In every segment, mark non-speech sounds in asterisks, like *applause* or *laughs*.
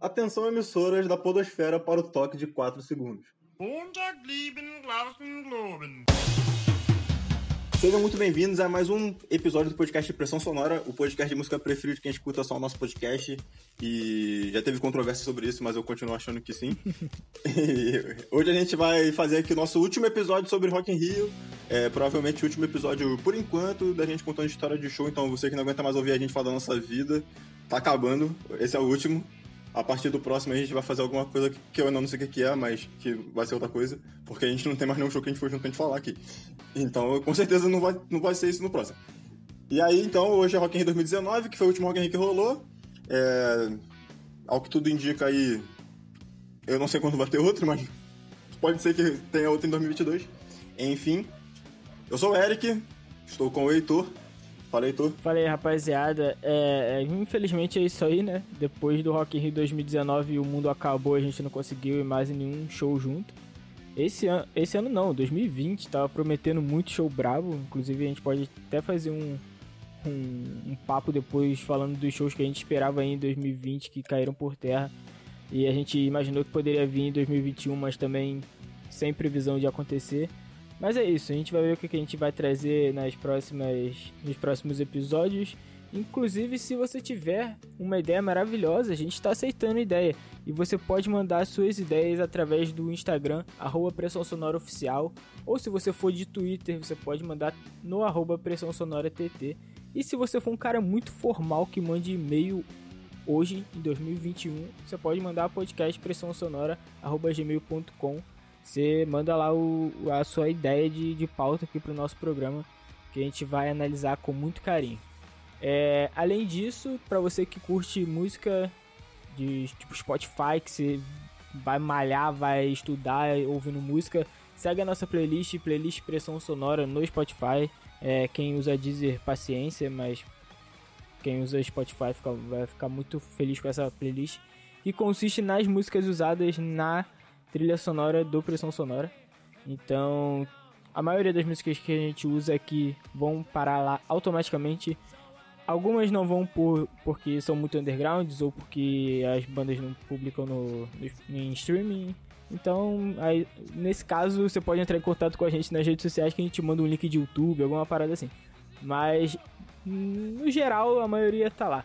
Atenção emissoras da podosfera para o toque de 4 segundos. Sejam muito bem-vindos a mais um episódio do podcast Pressão Sonora, o podcast de música preferido de quem escuta só o nosso podcast. E já teve controvérsia sobre isso, mas eu continuo achando que sim. *laughs* hoje a gente vai fazer aqui o nosso último episódio sobre Rock in Rio. É, provavelmente o último episódio, por enquanto, da gente contando história de show. Então você que não aguenta mais ouvir a gente falar da nossa vida, tá acabando. Esse é o último. A partir do próximo a gente vai fazer alguma coisa que eu ainda não sei o que é, mas que vai ser outra coisa, porque a gente não tem mais nenhum show que a gente foi junto pra gente falar aqui. Então, com certeza não vai, não vai ser isso no próximo. E aí, então, hoje é Rock in Rio 2019, que foi o último Rock in Rio que rolou. É... Ao que tudo indica aí, eu não sei quando vai ter outro, mas pode ser que tenha outro em 2022. Enfim, eu sou o Eric, estou com o Heitor. Fala, Heitor. Fala aí, rapaziada. É, é, infelizmente é isso aí, né? Depois do Rock in Rio 2019 o mundo acabou, a gente não conseguiu ir mais em nenhum show junto. Esse ano, esse ano não, 2020, tava prometendo muito show bravo. Inclusive a gente pode até fazer um, um, um papo depois falando dos shows que a gente esperava em 2020 que caíram por terra. E a gente imaginou que poderia vir em 2021, mas também sem previsão de acontecer. Mas é isso, a gente vai ver o que a gente vai trazer nas próximas, nos próximos episódios. Inclusive, se você tiver uma ideia maravilhosa, a gente está aceitando ideia. E você pode mandar suas ideias através do Instagram, arroba Pressão Sonora Oficial. Ou se você for de Twitter, você pode mandar no arroba Pressão Sonora TT. E se você for um cara muito formal que mande e-mail hoje, em 2021, você pode mandar podcast pressão sonora, arroba gmail.com você manda lá o, a sua ideia de, de pauta aqui para o nosso programa, que a gente vai analisar com muito carinho. É, além disso, para você que curte música de tipo Spotify, que você vai malhar, vai estudar ouvindo música, segue a nossa playlist, playlist Pressão Sonora no Spotify. É, quem usa Deezer, paciência, mas quem usa Spotify fica, vai ficar muito feliz com essa playlist. Que consiste nas músicas usadas na trilha sonora do Pressão Sonora. Então, a maioria das músicas que a gente usa aqui vão parar lá automaticamente. Algumas não vão por porque são muito undergrounds ou porque as bandas não publicam no, no em streaming. Então, aí, nesse caso, você pode entrar em contato com a gente nas redes sociais que a gente manda um link de YouTube, alguma parada assim. Mas, no geral, a maioria tá lá.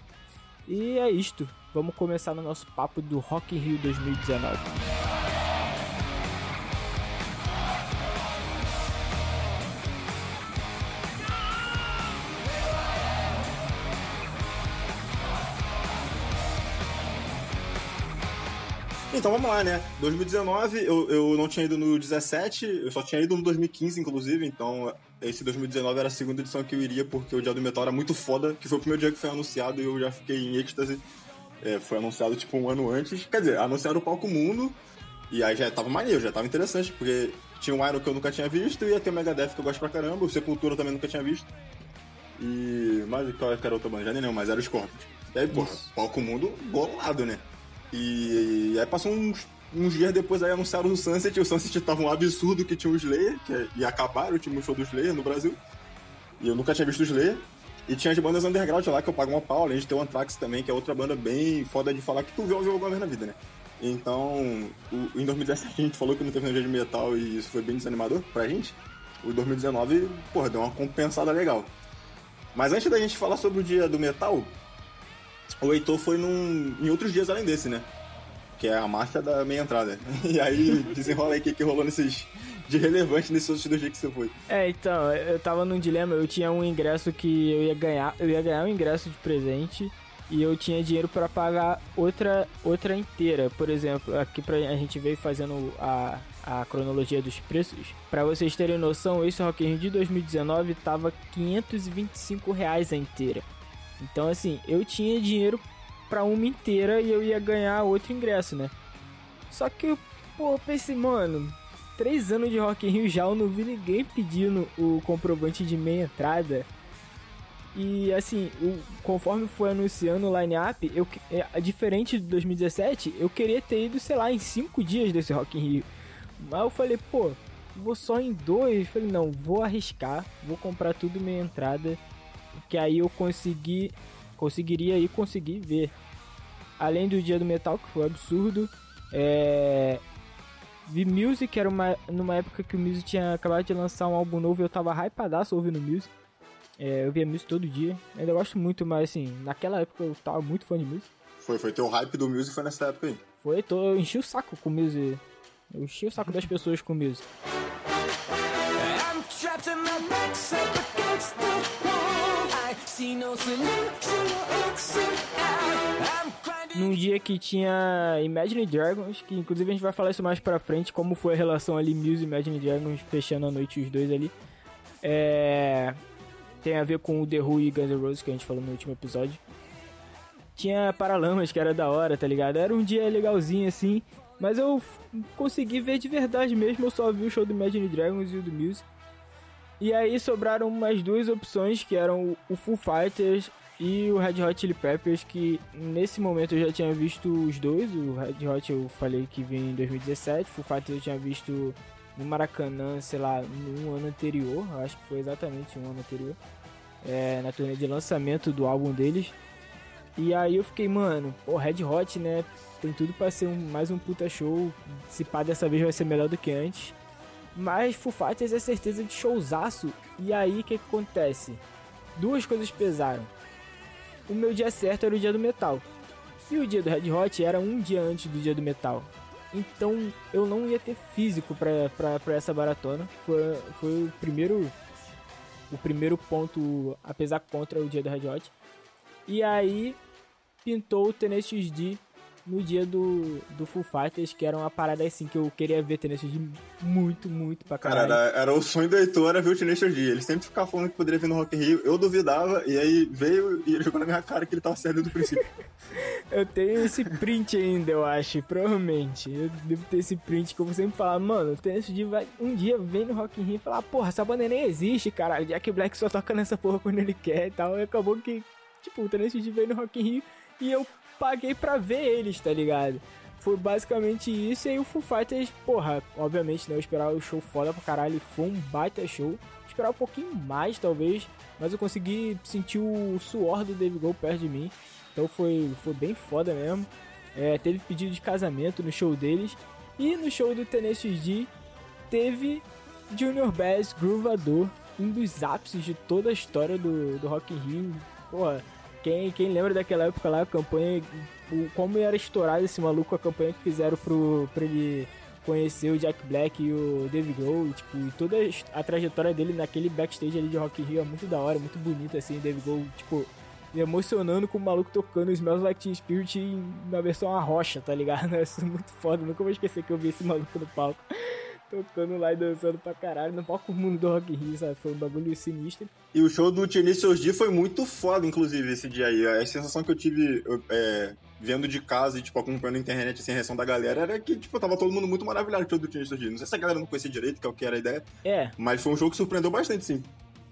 E é isto. Vamos começar no nosso papo do Rock in Rio 2019. Então vamos lá, né? 2019, eu, eu não tinha ido no 17, eu só tinha ido no 2015, inclusive, então esse 2019 era a segunda edição que eu iria, porque o Dia do Metal era muito foda, que foi o primeiro dia que foi anunciado e eu já fiquei em êxtase. É, foi anunciado tipo um ano antes. Quer dizer, anunciaram o palco mundo, e aí já tava maneiro, já tava interessante, porque tinha um Iron que eu nunca tinha visto, e ia ter o Megadeth que eu gosto pra caramba, o Sepultura também nunca tinha visto. E. Mas qual era outra banda? Já nem lembro, mas era o Scorpions. E aí, porra, palco mundo golado, né? E aí passou uns, uns dias depois aí anunciaram o Sunset, e o Sunset tava um absurdo que tinha o Slayer, que ia acabar o show do Slayer no Brasil. E eu nunca tinha visto o Slayer. E tinha as bandas underground lá que eu pago uma pau, além de ter o Anthrax também, que é outra banda bem foda de falar que tu viu alguma vez na vida, né? Então, o, em 2017 *laughs* a gente falou que não teve energia de metal e isso foi bem desanimador pra gente. O 2019, porra, deu uma compensada legal. Mas antes da gente falar sobre o dia do metal, o Heitor foi num, em outros dias além desse, né? Que é a máfia da meia entrada. *laughs* E aí, desenrola aí o que, que rolou nesses. De relevante nesses outros dois dias que você foi. É, então, eu tava num dilema, eu tinha um ingresso que eu ia ganhar, eu ia ganhar um ingresso de presente e eu tinha dinheiro para pagar outra outra inteira. Por exemplo, aqui pra, a gente veio fazendo a, a cronologia dos preços. Para vocês terem noção, esse Rock in Rio de 2019 tava 525 reais a inteira. Então, assim, eu tinha dinheiro para uma inteira e eu ia ganhar outro ingresso, né? Só que, pô, eu pensei, mano, três anos de Rock in Rio já eu não vi ninguém pedindo o comprovante de meia entrada. E assim, o, conforme foi anunciando o line-up, eu, é, diferente de 2017, eu queria ter ido, sei lá, em cinco dias desse Rock in Rio. Mas eu falei, pô, vou só em dois. Falei, não, vou arriscar, vou comprar tudo meia entrada que aí eu consegui conseguiria aí conseguir ver. além do Dia do Metal, que foi um absurdo. É... Vi Music, era uma, numa época que o Music tinha acabado de lançar um álbum novo e eu tava hypadaço ouvindo Music. É, eu via Music todo dia. Ainda gosto muito, mas assim, naquela época eu tava muito fã de Music. Foi, foi teu hype do Music foi nessa época aí. Foi, tô, eu enchi o saco com Music. Eu enchi o saco das pessoas com Music. Num dia que tinha Imagine Dragons, que inclusive a gente vai falar isso mais pra frente, como foi a relação ali Muse e Imagine Dragons fechando a noite os dois ali. É... Tem a ver com o The Who e Guns N' Roses que a gente falou no último episódio. Tinha Paralamas, que era da hora, tá ligado? Era um dia legalzinho assim, mas eu consegui ver de verdade mesmo, eu só vi o show do Imagine Dragons e o do Muse. E aí sobraram umas duas opções, que eram o Full Fighters e o Red Hot Chili Peppers, que nesse momento eu já tinha visto os dois. O Red Hot eu falei que vinha em 2017, o Full Fighters eu tinha visto no Maracanã, sei lá, no ano anterior, acho que foi exatamente um ano anterior, é, na turnê de lançamento do álbum deles. E aí eu fiquei, mano, o Red Hot, né, tem tudo para ser um, mais um puta show, se pá dessa vez vai ser melhor do que antes. Mas Foo Fighters é certeza de showzaço. E aí o que, que acontece? Duas coisas pesaram. O meu dia certo era o dia do metal. E o dia do Red Hot era um dia antes do dia do metal. Então eu não ia ter físico pra essa maratona. Foi, foi o primeiro. O primeiro ponto a pesar contra o dia do Red Hot. E aí pintou o Tenacious D no dia do, do Full Fighters, que era uma parada assim que eu queria ver Tenacious D muito, muito pra caralho. Cara, era, era o sonho do Heitor era ver o Tenacious D. Ele sempre ficava falando que poderia vir no Rock in Rio. Eu duvidava, e aí veio e ele jogou na minha cara que ele tava certo do princípio. *laughs* eu tenho esse print ainda, eu acho, provavelmente. Eu devo ter esse print que eu vou sempre falar, mano, o Tenacious D vai um dia vem no Rock in Rio e falar, porra, essa banda nem existe, cara. Jack Black só toca nessa porra quando ele quer e tal. E acabou que, tipo, o Tenacious D veio no Rock in Rio e eu paguei pra ver eles, tá ligado? Foi basicamente isso. E aí o Foo Fighters, porra, obviamente, né? Eu esperava o show foda pra caralho. Foi um baita show. Esperava um pouquinho mais, talvez. Mas eu consegui sentir o suor do Dave Grohl perto de mim. Então foi, foi bem foda mesmo. É, teve pedido de casamento no show deles. E no show do Tenacious D teve Junior Bass Groovador. Um dos ápices de toda a história do, do Rock in Rio. Porra, quem, quem lembra daquela época lá, a campanha, o, como era estourado esse maluco, a campanha que fizeram pro, pra ele conhecer o Jack Black e o Dave Grohl, e, tipo, e toda a trajetória dele naquele backstage ali de Rock in Rio é muito da hora, muito bonito, assim, Dave Grohl, tipo, emocionando com o maluco tocando Smells Like Teen Spirit na versão a rocha, tá ligado? *laughs* Isso é muito foda, nunca vou esquecer que eu vi esse maluco no palco tocando lá e dançando pra caralho no palco mundo do Rock in Rio, sabe? Foi um bagulho sinistro. E o show do Tenacious D foi muito foda, inclusive, esse dia aí. A sensação que eu tive é, vendo de casa e, tipo, acompanhando a internet, assim, a reação da galera, era que, tipo, tava todo mundo muito maravilhado com o show do Tenacious D. Não sei se a galera não conhecia direito, que é o que era a ideia. É. Mas foi um show que surpreendeu bastante, sim.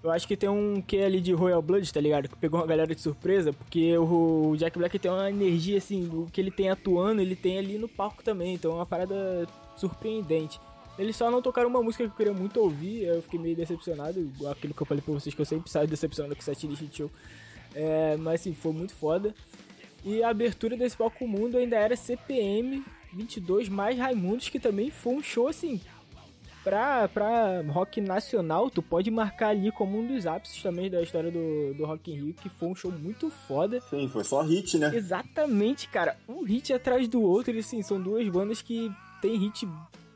Eu acho que tem um que ali de Royal Blood, tá ligado? Que pegou uma galera de surpresa, porque o Jack Black tem uma energia, assim, o que ele tem atuando, ele tem ali no palco também. Então é uma parada surpreendente. Eles só não tocaram uma música que eu queria muito ouvir, eu fiquei meio decepcionado, aquilo que eu falei pra vocês que eu sempre saio decepcionado com o setlist show. É, mas assim, foi muito foda. E a abertura desse palco mundo ainda era CPM 22 mais Raimundos, que também foi um show assim. Pra, pra rock nacional, tu pode marcar ali como um dos ápices também da história do, do Rock in Rio, que foi um show muito foda. Sim, foi só hit, né? Exatamente, cara. Um hit atrás do outro, e assim, são duas bandas que tem hit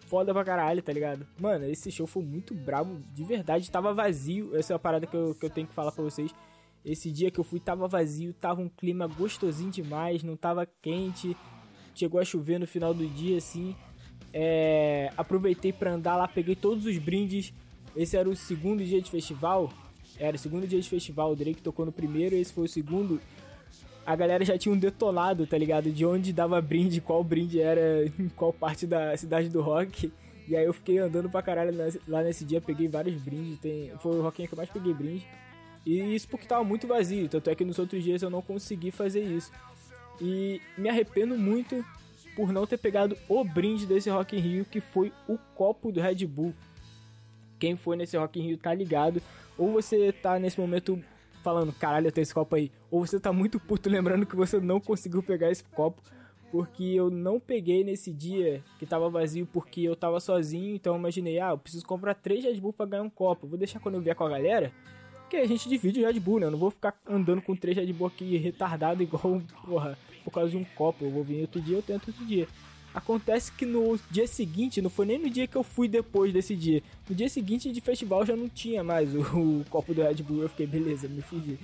foda pra caralho, tá ligado? Mano, esse show foi muito brabo, de verdade, tava vazio. Essa é a parada que eu, que eu tenho que falar pra vocês. Esse dia que eu fui tava vazio, tava um clima gostosinho demais, não tava quente. Chegou a chover no final do dia, assim. É, aproveitei para andar lá, peguei todos os brindes. Esse era o segundo dia de festival. Era o segundo dia de festival. O Drake tocou no primeiro, esse foi o segundo a galera já tinha um detonado, tá ligado? De onde dava brinde, qual brinde era, em qual parte da cidade do rock. E aí eu fiquei andando pra caralho lá nesse dia, peguei vários brindes. Tem, foi o rockinho que eu mais peguei brinde. E isso porque tava muito vazio, tanto é que nos outros dias eu não consegui fazer isso. E me arrependo muito por não ter pegado o brinde desse Rock in Rio, que foi o copo do Red Bull. Quem foi nesse Rock in Rio tá ligado. Ou você tá nesse momento falando, caralho, eu tenho esse copo aí. Ou você tá muito puto lembrando que você não conseguiu pegar esse copo. porque eu não peguei nesse dia que tava vazio porque eu tava sozinho, então eu imaginei, ah, eu preciso comprar três Red Bull pra ganhar um copo. Vou deixar quando eu vier com a galera, que a gente divide o Red Bull, né? Eu não vou ficar andando com três Red Bull aqui retardado igual, porra, por causa de um copo. Eu vou vir outro dia, eu tento outro dia. Acontece que no dia seguinte, não foi nem no dia que eu fui depois desse dia. No dia seguinte de festival já não tinha mais o, o copo do Red Bull. Eu fiquei, beleza, me fudi.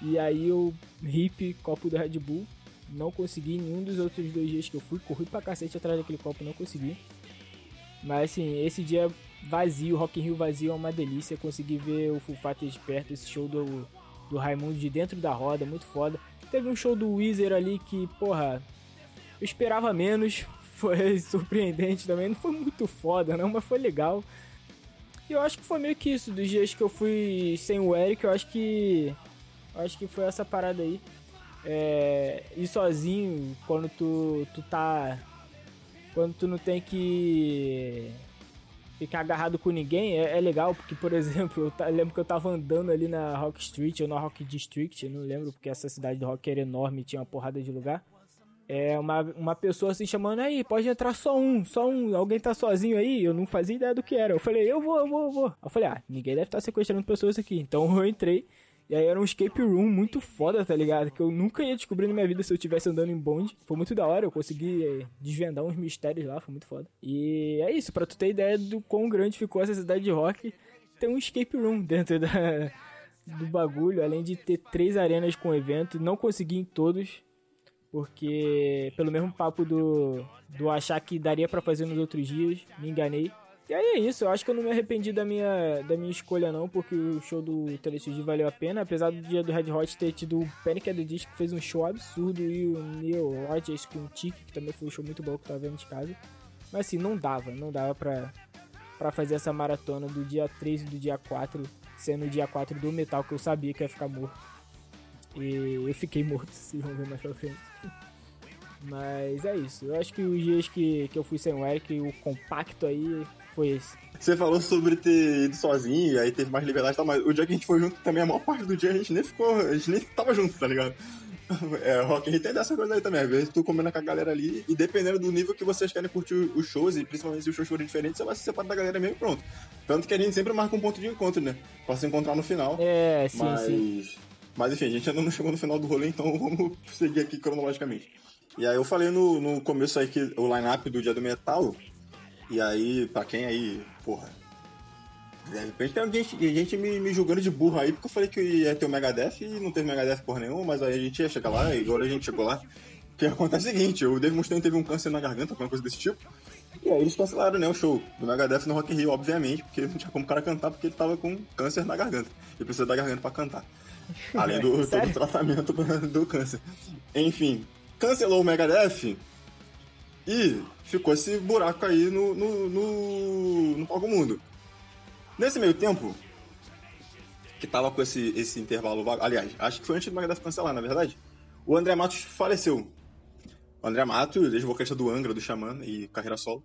E aí eu hip copo do Red Bull. Não consegui nenhum dos outros dois dias que eu fui. Corri pra cacete atrás daquele copo, não consegui. Mas assim, esse dia vazio, Rock in Rio vazio é uma delícia. Consegui ver o Full Fighters de perto, esse show do, do Raimundo de dentro da roda, muito foda. Teve um show do Weezer ali que, porra, eu esperava menos. Foi *laughs* surpreendente também. Não foi muito foda, não, mas foi legal. E eu acho que foi meio que isso. Dos dias que eu fui sem o Eric, eu acho que. Eu acho que foi essa parada aí. É, ir sozinho quando tu, tu tá. Quando tu não tem que ficar agarrado com ninguém é, é legal, porque, por *laughs* exemplo, eu, eu, lembro que eu tava andando ali na Rock Street ou na Rock District, não lembro, porque essa cidade do rock era enorme tinha uma porrada de lugar. É uma, uma pessoa assim chamando aí, pode entrar só um, só um, alguém tá sozinho aí? Eu não fazia ideia do que era. Eu falei, eu vou, eu vou, eu vou. Eu falei, ah, ninguém deve estar tá sequestrando pessoas aqui. Então *laughs* eu entrei. E aí era um escape room muito foda, tá ligado? Que eu nunca ia descobrir na minha vida se eu estivesse andando em bonde. Foi muito da hora, eu consegui é, desvendar uns mistérios lá, foi muito foda. E é isso, pra tu ter ideia do quão grande ficou essa cidade de rock, tem um escape room dentro da, do bagulho, além de ter três arenas com evento. Não consegui em todos, porque pelo mesmo papo do, do achar que daria para fazer nos outros dias, me enganei. E aí é isso, eu acho que eu não me arrependi da minha, da minha escolha não, porque o show do Telecurso valeu a pena, apesar do dia do Red Hot ter tido o Panic! at the Disco, que fez um show absurdo, e o Neil Rogers com o Tiki, que também foi um show muito bom que eu tava vendo de casa. Mas assim, não dava, não dava pra, pra fazer essa maratona do dia 3 e do dia 4, sendo o dia 4 do metal, que eu sabia que ia ficar morto. E eu fiquei morto, *laughs* se vão ver mais pra frente. Mas é isso. Eu acho que os dias que, que eu fui sem o Eric, o compacto aí foi esse. Você falou sobre ter ido sozinho, e aí teve mais liberdade e tal, mas o dia que a gente foi junto também, a maior parte do dia a gente nem ficou, a gente nem tava junto, tá ligado? *laughs* É, Rock Rio tem dessa coisa aí também. Às vezes tu combina com a galera ali e dependendo do nível que vocês querem curtir os shows, e principalmente se os shows forem diferentes, você vai se separar da galera mesmo pronto. Tanto que a gente sempre marca um ponto de encontro, né? Pra se encontrar no final. É, sim, mas... sim. Mas enfim, a gente ainda não chegou no final do rolê, então *laughs* vamos seguir aqui cronologicamente. E aí eu falei no, no começo aí que o line-up do Dia do Metal, e aí, pra quem aí, porra. De repente tem gente, gente me, me julgando de burro aí, porque eu falei que ia ter o Megadeth e não teve Megadeth porra nenhuma, mas aí a gente ia chegar lá e agora a gente chegou lá. O que acontece é o seguinte, o Dave Mustaine teve um câncer na garganta, alguma coisa desse tipo. E aí eles cancelaram, né, o show do Megadeth no Rock in Rio, obviamente, porque não tinha como o cara cantar porque ele tava com câncer na garganta. Ele precisa da garganta pra cantar. Além do *laughs* todo o tratamento *laughs* do câncer. Enfim, cancelou o Megadeth e ficou esse buraco aí no, no, no, no Palco Mundo. Nesse meio tempo, que tava com esse, esse intervalo vago, aliás, acho que foi antes do Megadeth cancelar, na verdade, o André Matos faleceu. O André Matos, ex-vocalista do Angra, do Xamã e carreira solo.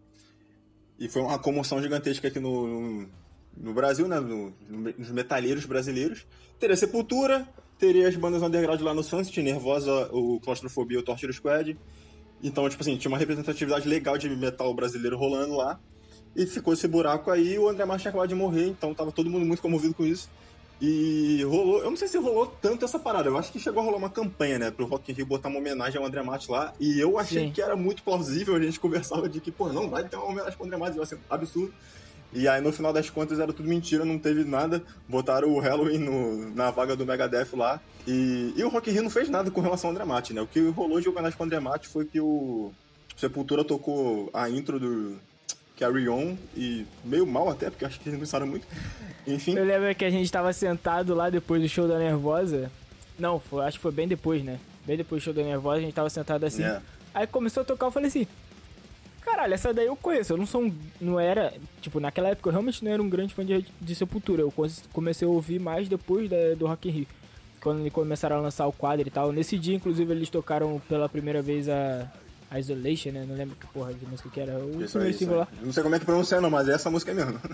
E foi uma comoção gigantesca aqui no, no, no Brasil, né? No, nos metalheiros brasileiros. Teria Sepultura, teria as bandas underground lá no Sunset, Nervosa, o Claustrofobia, o Torture Squad. Então, tipo assim, tinha uma representatividade legal de metal brasileiro rolando lá. E ficou esse buraco aí, o André Marques tinha acabado de morrer, então tava todo mundo muito comovido com isso. E rolou, eu não sei se rolou tanto essa parada, eu acho que chegou a rolar uma campanha, né, pro Rock in Rio botar uma homenagem ao André Matos lá, e eu achei Sim. que era muito plausível, a gente *laughs* conversava de que, pô, não, vai ter uma homenagem pro André Matos, vai ser absurdo. E aí, no final das contas, era tudo mentira, não teve nada. Botaram o Halloween no, na vaga do Megadeth lá. E, e o Rock in Rio não fez nada com relação ao André né? O que rolou de homenagem com o André foi que o Sepultura tocou a intro do Carry On e meio mal até, porque acho que eles não pensaram muito. Enfim. Eu lembro que a gente tava sentado lá depois do show da Nervosa. Não, foi, acho que foi bem depois, né? Bem depois do show da Nervosa, a gente tava sentado assim. Yeah. Aí começou a tocar, eu falei assim, Caralho, essa daí eu conheço. Eu não sou um, Não era. Tipo, naquela época eu realmente não era um grande fã de, de Sepultura. Eu comecei a ouvir mais depois da, do Rock in Rio. Quando eles começaram a lançar o quadro e tal. Nesse dia, inclusive, eles tocaram pela primeira vez a. A Isolation, né? Não lembro que porra de música que era. O isso primeiro lá. Não sei como é que pronuncia, não, mas é essa música mesmo. *laughs*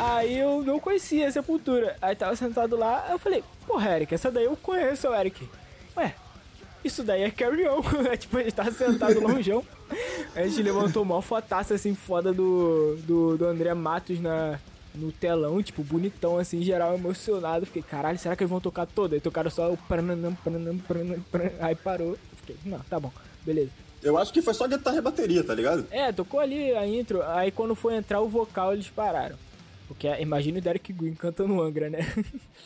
Aí eu não conhecia a Sepultura. Aí tava sentado lá, eu falei, porra, Eric, essa daí eu conheço, Eric. Ué, isso daí é Carry On. *laughs* tipo, a gente tava sentado longeão. A gente levantou uma fotaça assim foda do, do, do André Matos na, no telão, tipo, bonitão, assim, geral emocionado. Fiquei, caralho, será que eles vão tocar toda? Aí tocaram só o prananam, prananam, prananam, prananam. Aí parou. Fiquei, não, tá bom, beleza. Eu acho que foi só guitarra e bateria, tá ligado? É, tocou ali a intro, aí quando foi entrar o vocal eles pararam. Porque imagina o Derek Green cantando Angra, né? *laughs*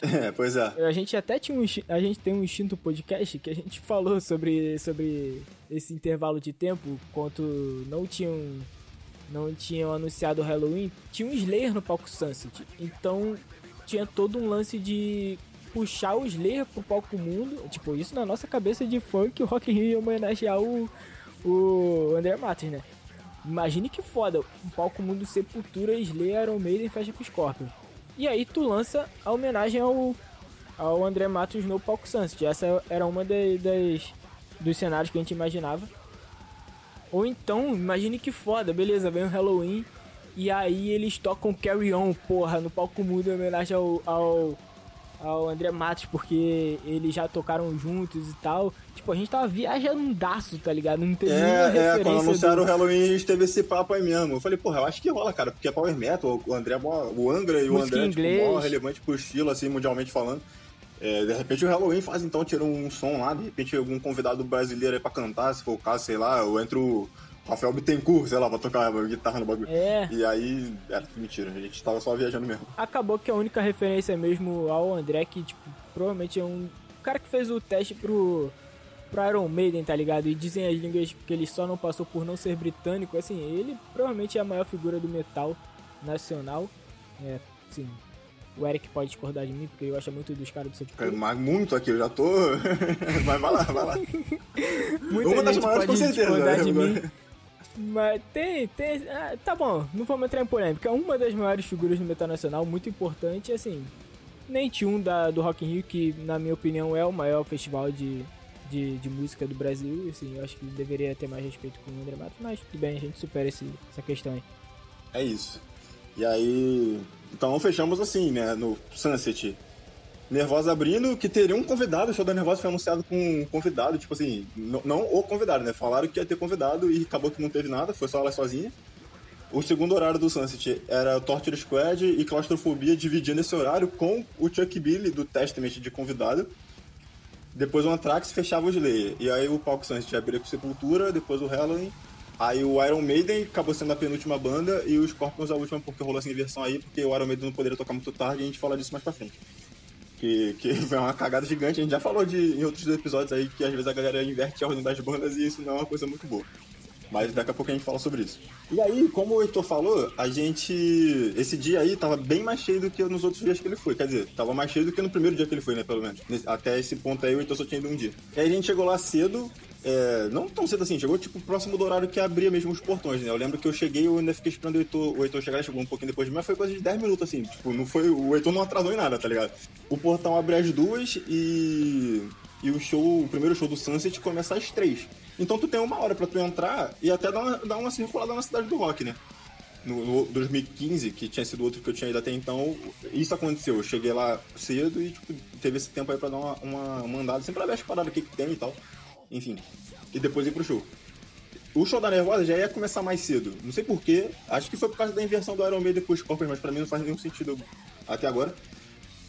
É, pois é. A gente até tinha um, a gente tem um instinto podcast que a gente falou sobre, sobre esse intervalo de tempo, quanto não tinham não tinham anunciado o Halloween, tinha um Slayer no palco Sunset. Então tinha todo um lance de puxar o Slayer pro palco mundo, tipo, isso na nossa cabeça de funk, o Rock in Rio homenagear o o André Matos, né? Imagine que foda, um palco mundo Sepultura, Slayer, Iron Maiden fecha com Scorpion. E aí tu lança a homenagem ao, ao André Matos no palco Sunset. Essa era uma das, das dos cenários que a gente imaginava. Ou então, imagine que foda, beleza, vem o Halloween e aí eles tocam Carry On, porra, no palco mundo em homenagem ao, ao ao André Matos, porque eles já tocaram juntos e tal. Tipo, a gente tava viajando daço, tá ligado? Não teve é, É, quando anunciaram do... o Halloween, a gente teve esse papo aí mesmo. Eu falei, porra, eu acho que rola, cara, porque é Power Metal, o André, o Angra e Música o André, tipo, mó relevante pro estilo, assim, mundialmente falando. É, de repente o Halloween faz então, tira um som lá, de repente algum convidado brasileiro aí pra cantar, se for o caso, sei lá, eu entro Rafael Bittencourt, sei lá, pra tocar guitarra no bagulho. É. E aí, era mentira, a gente tava só viajando mesmo. Acabou que a única referência é mesmo ao André, que, tipo, provavelmente é um cara que fez o teste pro, pro Iron Maiden, tá ligado? E dizem as línguas que ele só não passou por não ser britânico, assim, ele provavelmente é a maior figura do metal nacional. É, sim. O Eric pode discordar de mim, porque eu acho muito dos caras do Sepultura. É, mas muito aqui, eu já tô. *laughs* mas vai lá, vai lá. *laughs* Muita Uma das maiores com certeza. Né? De mim. Mas tem, tem. Ah, tá bom, não vamos entrar em polêmica. Uma das maiores figuras do metal nacional, muito importante, assim. Nem um da, do Rock in Rio, que na minha opinião é o maior festival de, de, de música do Brasil. Assim, eu acho que deveria ter mais respeito com o André Matos, mas tudo bem, a gente supera esse, essa questão aí. É isso. E aí. Então fechamos assim, né? No Sunset. Nervosa abrindo, que teria um convidado, o show da Nervosa foi anunciado com um convidado, tipo assim, não, o convidado, né? Falaram que ia ter convidado e acabou que não teve nada, foi só ela sozinha. O segundo horário do Sunset era Torture Squad e Claustrofobia dividindo esse horário com o Chuck Billy do Testament de convidado. Depois o Anthrax fechava o Slayer. E aí o palco Sunset abria com Sepultura, depois o Halloween. Aí o Iron Maiden acabou sendo a penúltima banda e os Scorpions a última porque rolou essa inversão aí, porque o Iron Maiden não poderia tocar muito tarde e a gente fala disso mais pra frente que, que *laughs* foi uma cagada gigante. A gente já falou de, em outros episódios aí que às vezes a galera inverte a ordem das bandas e isso não é uma coisa muito boa. Mas daqui a pouco a gente fala sobre isso. E aí, como o Heitor falou, a gente. Esse dia aí tava bem mais cheio do que nos outros dias que ele foi. Quer dizer, tava mais cheio do que no primeiro dia que ele foi, né? Pelo menos. Até esse ponto aí, o Heitor só tinha ido um dia. E aí a gente chegou lá cedo, é, não tão cedo assim, chegou tipo próximo do horário que abria mesmo os portões, né? Eu lembro que eu cheguei e eu ainda fiquei esperando o Heitor, o Heitor chegar, ele chegou um pouquinho depois de mim, mas foi coisa de 10 minutos assim, tipo, não foi, o Heitor não atrasou em nada, tá ligado? O portão abre às duas e e o show, o primeiro show do Sunset começa às três. Então tu tem uma hora para tu entrar e até dar uma, dar uma circulada na cidade do rock, né? No, no 2015, que tinha sido outro que eu tinha ido até então, isso aconteceu. Eu cheguei lá cedo e tipo, teve esse tempo aí pra dar uma, uma, uma andada, sempre pra ver as paradas, o que, que tem e tal. Enfim. E depois ir pro show. O show da Nervosa já ia começar mais cedo. Não sei porquê. Acho que foi por causa da inversão do Iron Maiden com os Scorpions, mas pra mim não faz nenhum sentido até agora.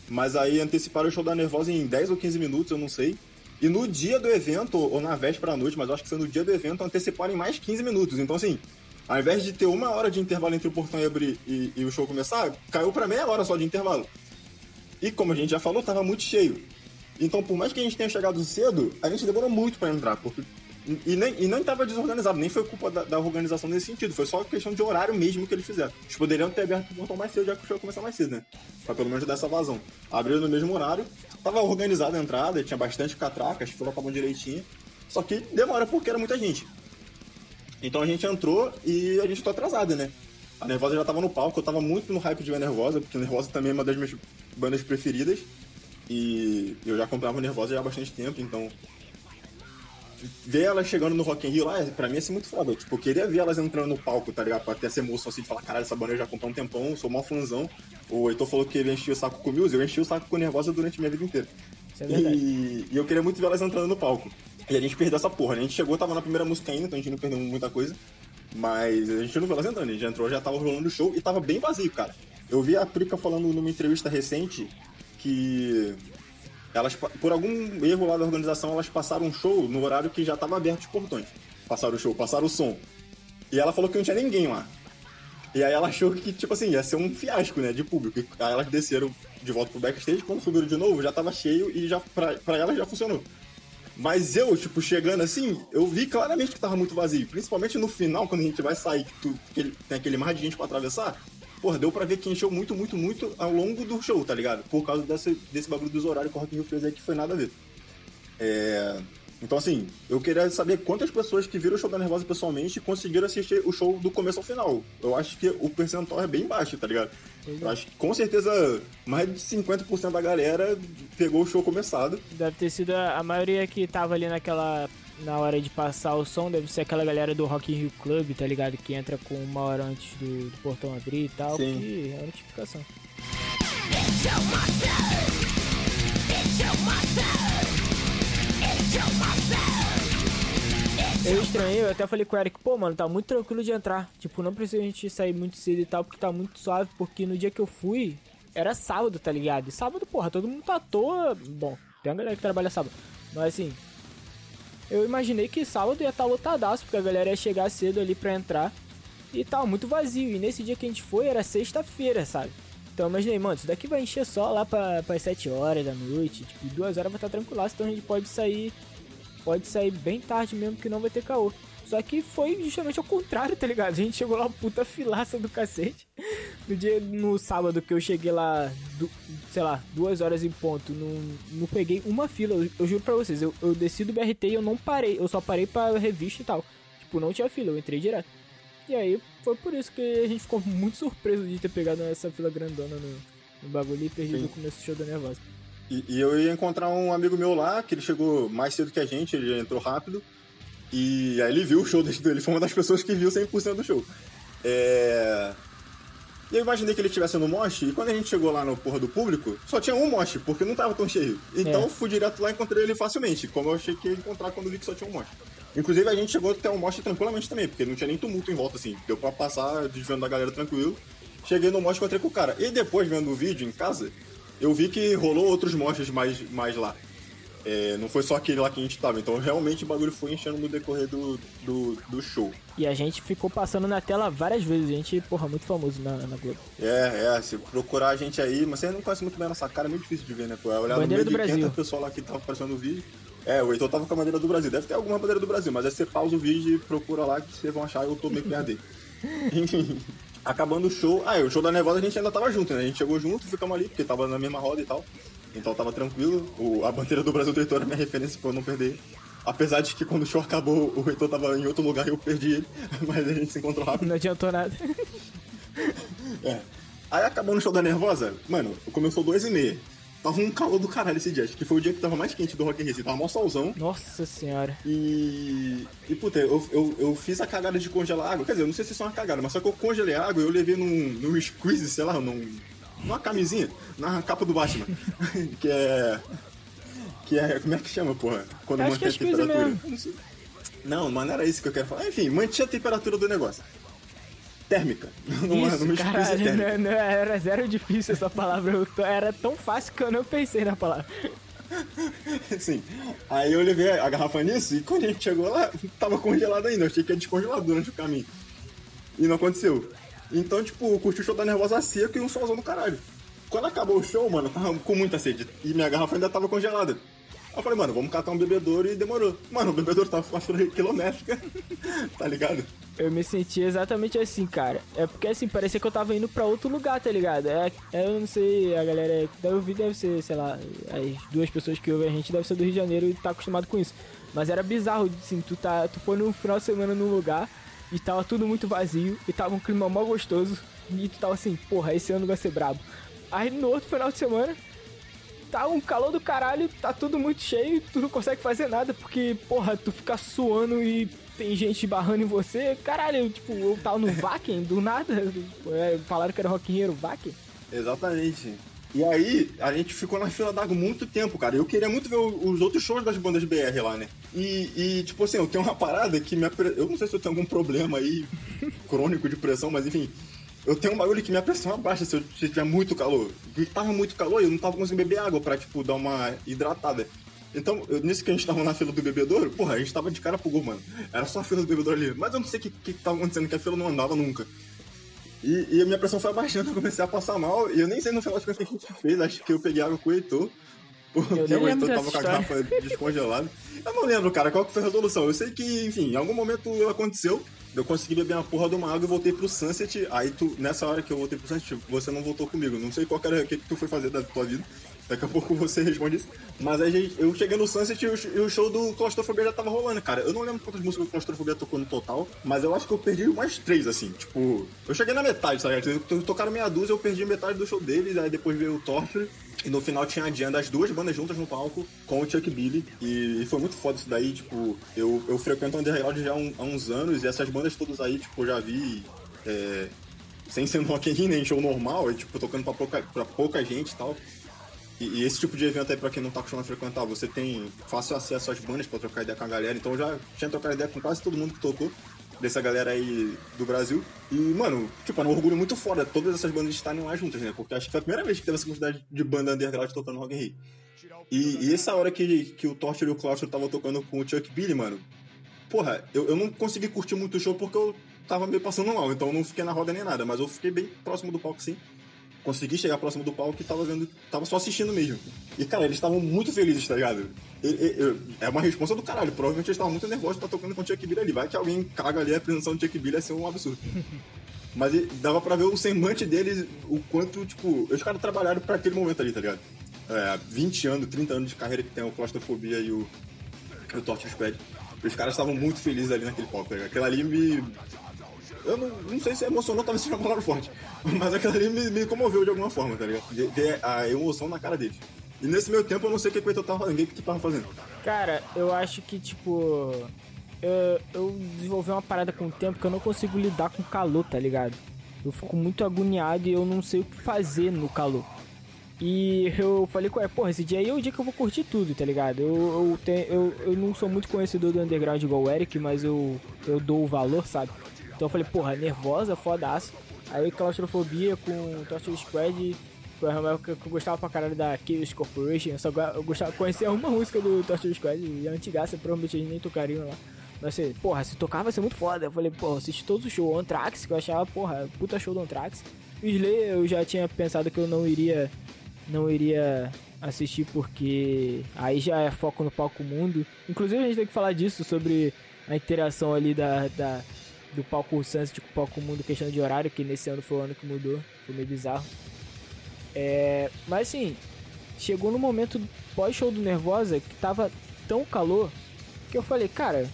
Mas aí anteciparam o show da Nervosa em 10 ou 15 minutos, eu não sei. E no dia do evento, ou na véspera à noite, mas acho que foi no dia do evento, anteciparam em mais 15 minutos. Então, assim, ao invés de ter uma hora de intervalo entre o portão abrir e, e o show começar, caiu pra meia hora só de intervalo. E como a gente já falou, tava muito cheio. Então, por mais que a gente tenha chegado cedo, a gente demorou muito para entrar, porque e nem, e nem tava desorganizado, nem foi culpa da, da, organização nesse sentido, foi só questão de horário mesmo que eles fizeram. Eles poderiam ter aberto o portão mais cedo, já que o show começar mais cedo, né? Pra pelo menos dar essa vazão. Abriu no mesmo horário, tava organizada a entrada, tinha bastante catraca, as filas estavam direitinho. Só que demora porque era muita gente. Então a gente entrou e a gente tô atrasado, né? A Nervosa já tava no palco, eu tava muito no hype de ver Nervosa, porque Nervosa também é uma das minhas bandas preferidas. E eu já comprava Nervosa já há bastante tempo, então ver elas chegando no Rock in Rio lá, pra mim ia ser muito foda. Tipo, eu queria ver elas entrando no palco, tá ligado? Pra ter essa emoção assim de falar, caralho, essa banda eu já comprei um tempão, sou mó fãzão. O Heitor falou que ele enchia o saco com o Muse, eu enchi o saco com Nervosa durante minha vida inteira. É. E, e eu queria muito ver elas entrando no palco. E a gente perdeu essa porra, né? A gente chegou, tava na primeira música ainda, então a gente não perdeu muita coisa. Mas a gente não viu elas entrando, a gente entrou, já tava rolando o show e tava bem vazio, cara. Eu vi a Prica falando numa entrevista recente que elas, por algum erro lá da organização, elas passaram um show no horário que já tava aberto os portões. Passaram o show, passaram o som. E ela falou que não tinha ninguém lá. E aí ela achou que, tipo assim, ia ser um fiasco, né, de público. Aí elas desceram de volta pro backstage, quando subiram de novo, já tava cheio e já, pra, pra elas já funcionou. Mas eu, tipo, chegando assim, eu vi claramente que tava muito vazio. Principalmente no final, quando a gente vai sair, que, tu, que tem aquele mar de gente pra atravessar. Porra, deu pra ver que encheu muito, muito, muito ao longo do show, tá ligado? Por causa desse, desse bagulho dos horários que o Rock Rio fez aí que foi nada a ver. É... Então, assim, eu queria saber quantas pessoas que viram o show da Nervosa pessoalmente conseguiram assistir o show do começo ao final. Eu acho que o percentual é bem baixo, tá ligado? Eu acho que com certeza mais de 50% da galera pegou o show começado. Deve ter sido a maioria que tava ali naquela. Na hora de passar o som, deve ser aquela galera do Rock in Rio Club, tá ligado? Que entra com uma hora antes do, do portão abrir e tal, Sim. que é a notificação. Eu estranhei, eu até falei com o Eric, pô, mano, tá muito tranquilo de entrar. Tipo, não precisa a gente sair muito cedo e tal, porque tá muito suave, porque no dia que eu fui, era sábado, tá ligado? E sábado, porra, todo mundo tá à toa. Bom, tem uma galera que trabalha sábado. Mas assim, eu imaginei que sábado ia estar lotadaço, porque a galera ia chegar cedo ali pra entrar. E tava muito vazio. E nesse dia que a gente foi, era sexta-feira, sabe? Então eu imaginei, mano, isso daqui vai encher só lá pra, pras 7 horas da noite. Tipo, duas horas vai estar tranquilaço, então a gente pode sair. Pode sair bem tarde mesmo que não vai ter caô. Só que foi justamente ao contrário, tá ligado? A gente chegou lá, puta filaça do cacete. No dia, no sábado que eu cheguei lá, du- sei lá, duas horas em ponto, não, não peguei uma fila. Eu, eu juro pra vocês, eu, eu desci do BRT e eu não parei. Eu só parei pra revista e tal. Tipo, não tinha fila, eu entrei direto. E aí foi por isso que a gente ficou muito surpreso de ter pegado essa fila grandona no, no bagulho e perdido Sim. o começo do show da Nervosa. E, e eu ia encontrar um amigo meu lá, que ele chegou mais cedo que a gente, ele entrou rápido. E aí ele viu o show dele, *laughs* ele foi uma das pessoas que viu 100% do show. É... E eu imaginei que ele estivesse no mosh, e quando a gente chegou lá no porra do público, só tinha um mosh, porque não tava tão cheio. Então É. eu fui direto lá e encontrei ele facilmente, como eu achei que ia encontrar quando vi que só tinha um mosh. Inclusive a gente chegou até o mosh tranquilamente também, porque não tinha nem tumulto em volta, assim. Deu pra passar desviando da galera tranquilo. Cheguei no mosh e encontrei com o cara. E depois, vendo o vídeo em casa, eu vi que rolou outros moshes mais, mais lá. É, não foi só aquele lá que a gente tava. Então realmente o bagulho foi enchendo no decorrer do, do, do show. E a gente ficou passando na tela várias vezes. A gente, porra, muito famoso na, na Globo. É, é, se procurar a gente aí, mas você não conhece muito bem a nossa cara, é muito difícil de ver, né? Pô, é olhar no Bandeira meio do de 500 Brasil. pessoal lá que tava aparecendo no vídeo. É, o Heitor tava com a bandeira do Brasil. Deve ter alguma bandeira do Brasil, mas aí você pausa o vídeo e procura lá que vocês vão achar eu tô meio perdido. *laughs* Enfim, acabando o show. Ah, e o show da Nevada a gente ainda tava junto, né? A gente chegou junto, ficamos ali, porque tava na mesma roda e tal. Então tava tranquilo. O, a bandeira do Brasil do Heitor era minha referência pra eu não perder. Apesar de que quando o show acabou, o Heitor tava em outro lugar e eu perdi ele. *laughs* Mas a gente se encontrou rápido. Não adiantou nada. É. Aí acabando o show da Nervosa, mano, começou duas e meia. Tava um calor do caralho esse dia. Acho que foi o dia que tava mais quente do Rock in Rio. Tava mó solzão. Nossa senhora. E. E, puta, eu, eu, eu fiz a cagada de congelar água. Quer dizer, eu não sei se isso é uma cagada, mas só que eu congelei a água e eu levei num, num squeeze, sei lá, num, numa camisinha, na capa do Batman. *laughs* que é. Que é. Como é que chama, porra? Quando Acho mantém é a squeeze temperatura. Não, não, mas não era isso que eu quero falar. Enfim, mantinha a temperatura do negócio. Térmica. Numa, Isso, numa caralho, térmica. não, não, era zero difícil essa palavra. Eu era tão fácil que eu não pensei na palavra. *laughs* Sim. Aí eu levei a garrafa nisso e quando a gente chegou lá, tava congelado ainda. Eu achei que ia descongelar durante o caminho. E não aconteceu. Então, tipo, curti o show da Nervosa seco e um solzão do caralho. Quando acabou o show, mano, tava com muita sede. E minha garrafa ainda tava congelada. Eu falei, mano, vamos catar um bebedouro e demorou. Mano, o bebedouro tava com uma quilométrica. *laughs* tá ligado? Eu me senti exatamente assim, cara. É porque assim, parecia que eu tava indo pra outro lugar, tá ligado? É, é, eu não sei, a galera que deve ouvir deve ser, sei lá, as duas pessoas que ouvem a gente deve ser do Rio de Janeiro e tá acostumado com isso. Mas era bizarro, assim, tu, tá, tu foi no final de semana num lugar e tava tudo muito vazio e tava um clima mó gostoso e tu tava assim, porra, esse ano vai ser brabo. Aí no outro final de semana, tá um calor do caralho, tá tudo muito cheio, tu não consegue fazer nada, porque, porra, tu fica suando e tem gente barrando em você. Caralho, tipo, eu tava no *laughs* Vaken, do nada. É, falaram que era Rock in Rio Vaken. Exatamente. E aí, a gente ficou na fila d'água muito tempo, cara. Eu queria muito ver os outros shows das bandas BR lá, né? E, e tipo assim, eu tenho uma parada que me... Eu não sei se eu tenho algum problema aí *laughs* crônico de pressão, mas enfim... Eu tenho um bagulho que minha pressão abaixa se, eu, tiver muito calor. E tava muito calor e eu não tava conseguindo beber água pra, tipo, dar uma hidratada. Então, eu, nisso que a gente tava na fila do bebedouro, porra, a gente tava de cara pro gol, mano. Era só a fila do bebedouro ali. Mas eu não sei o que, que tava acontecendo, que a fila não andava nunca. E, e, a minha pressão foi abaixando, *laughs* eu comecei a passar mal. E eu nem sei no final de contas o que a gente fez. Acho que eu peguei água com o Heitor. Porque o Heitor tava com a garrafa descongelada. Eu não lembro, cara, qual que foi a resolução. Eu sei que, enfim, em algum momento aconteceu. Eu consegui beber uma porra de uma água e voltei pro Sunset. Aí tu, nessa hora que eu voltei pro Sunset, você não voltou comigo. Não sei qual era o que, que tu foi fazer da tua vida. Daqui a pouco você responde isso. Mas aí eu cheguei no Sunset e o, show do Claustrofobia já tava rolando, cara. Eu não lembro quantas músicas do Claustrofobia tocou no total, mas eu acho que eu perdi mais três, assim. Tipo, eu cheguei na metade, sabe? Tocaram meia dúzia, eu perdi metade do show deles, aí depois veio o Torture. E no final tinha a Diana das duas bandas juntas no palco com o Chuck Billy. E foi muito foda isso daí, tipo, eu, eu frequento o Underground já há, uns anos e essas bandas todas aí, tipo, eu já vi. É, sem ser no Rock nem show normal, e, tipo, tocando pra pouca, pra pouca gente e tal. E, e, esse tipo de evento aí, pra quem não tá acostumado a frequentar, você tem fácil acesso às bandas pra trocar ideia com a galera. Então eu já tinha trocado ideia com quase todo mundo que tocou, dessa galera aí do Brasil. E, mano, tipo, é um orgulho muito foda todas essas bandas estarem lá juntas, né? Porque acho que foi a primeira vez que teve essa quantidade de banda underground tocando Rock in Rio. E, e, essa hora que, que o Torture e o Claudio estavam tocando com o Chuck Billy, mano, porra, eu, eu não consegui curtir muito o show porque eu tava meio passando mal, então eu não fiquei na roda nem nada, mas eu fiquei bem próximo do palco sim consegui chegar próximo do palco e tava vendo, tava só assistindo mesmo. E, cara, eles estavam muito felizes, tá ligado? E, e, é uma resposta do caralho. Provavelmente eles estavam muito nervosos pra tocando com o Chuck Billy ali. Vai que alguém caga ali a apresentação do Chuck Billy, ia ser um absurdo. *laughs* Mas dava pra ver o semblante deles, o quanto, tipo, os caras trabalharam pra aquele momento ali, tá ligado? É, 20 anos, 30 anos de carreira que tem o Claustrofobia e o, o Torture Squad. Os caras estavam muito felizes ali naquele palco, tá ligado? Aquilo ali me eu não, não sei se emocionou, talvez seja uma palavra forte. *laughs* Mas aquilo ali me, me comoveu de alguma forma, tá ligado? Ver a emoção na cara deles. E nesse meu tempo eu não sei o que o Heitor tava fazendo. O que tu tava fazendo? Cara, eu acho que, tipo. Eu, eu desenvolvi uma parada com o tempo que eu não consigo lidar com calor, tá ligado? Eu fico muito agoniado e eu não sei o que fazer no calor. E eu falei ele, porra, esse dia aí é o dia que eu vou curtir tudo, tá ligado? Eu, eu, tenho, eu, eu não sou muito conhecedor do underground igual o Eric, mas eu, eu dou o valor, sabe? Então eu falei, porra, nervosa, fodaço. Aí claustrofobia com Torture Squad. Que eu gostava pra caralho da Chaos Corporation. Eu só eu gostava, conhecia uma música do Torture Squad e a antigaça, provavelmente eles nem tocariam lá. Mas assim, porra, se tocar vai ser muito foda. Eu falei, porra, assisti todos os shows. Anthrax, que eu achava, porra, puta show do Anthrax. O Slayer eu já tinha pensado que eu não iria. Não iria assistir porque aí já é foco no palco mundo. Inclusive a gente tem que falar disso sobre a interação ali da, da do palco Sunset com o palco Mundo questão de horário, que nesse ano foi o ano que mudou, foi meio bizarro. É, mas assim, chegou no momento pós-show do Nervosa que tava tão calor que eu falei, cara,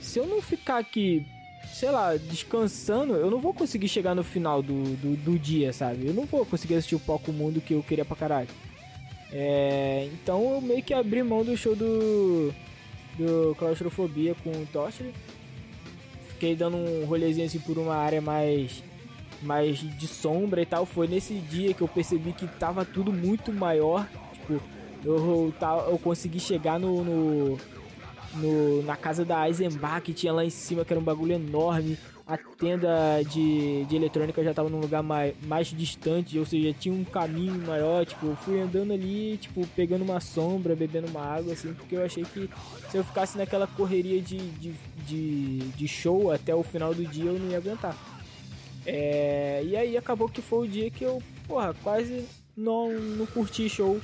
se eu não ficar aqui, sei lá, descansando, eu não vou conseguir chegar no final do, do, do dia, sabe? Eu não vou conseguir assistir o palco Mundo que eu queria pra caralho. É, então eu meio que abri mão do show do, do Claustrofobia com o Torture fiquei dando um rolezinho assim por uma área mais mais de sombra e tal. Foi nesse dia que eu percebi que tava tudo muito maior. Tipo, eu, eu, eu consegui chegar no, no, no, na casa da Eisenbach que tinha lá em cima, que era um bagulho enorme a tenda de, de eletrônica já tava num lugar mais, mais distante, ou seja, tinha um caminho maior, tipo, eu fui andando ali, tipo, pegando uma sombra, bebendo uma água, assim, porque eu achei que se eu ficasse naquela correria de, de, de, de show até o final do dia eu não ia aguentar. É, e aí acabou que foi o dia que eu, porra, quase não, não curti show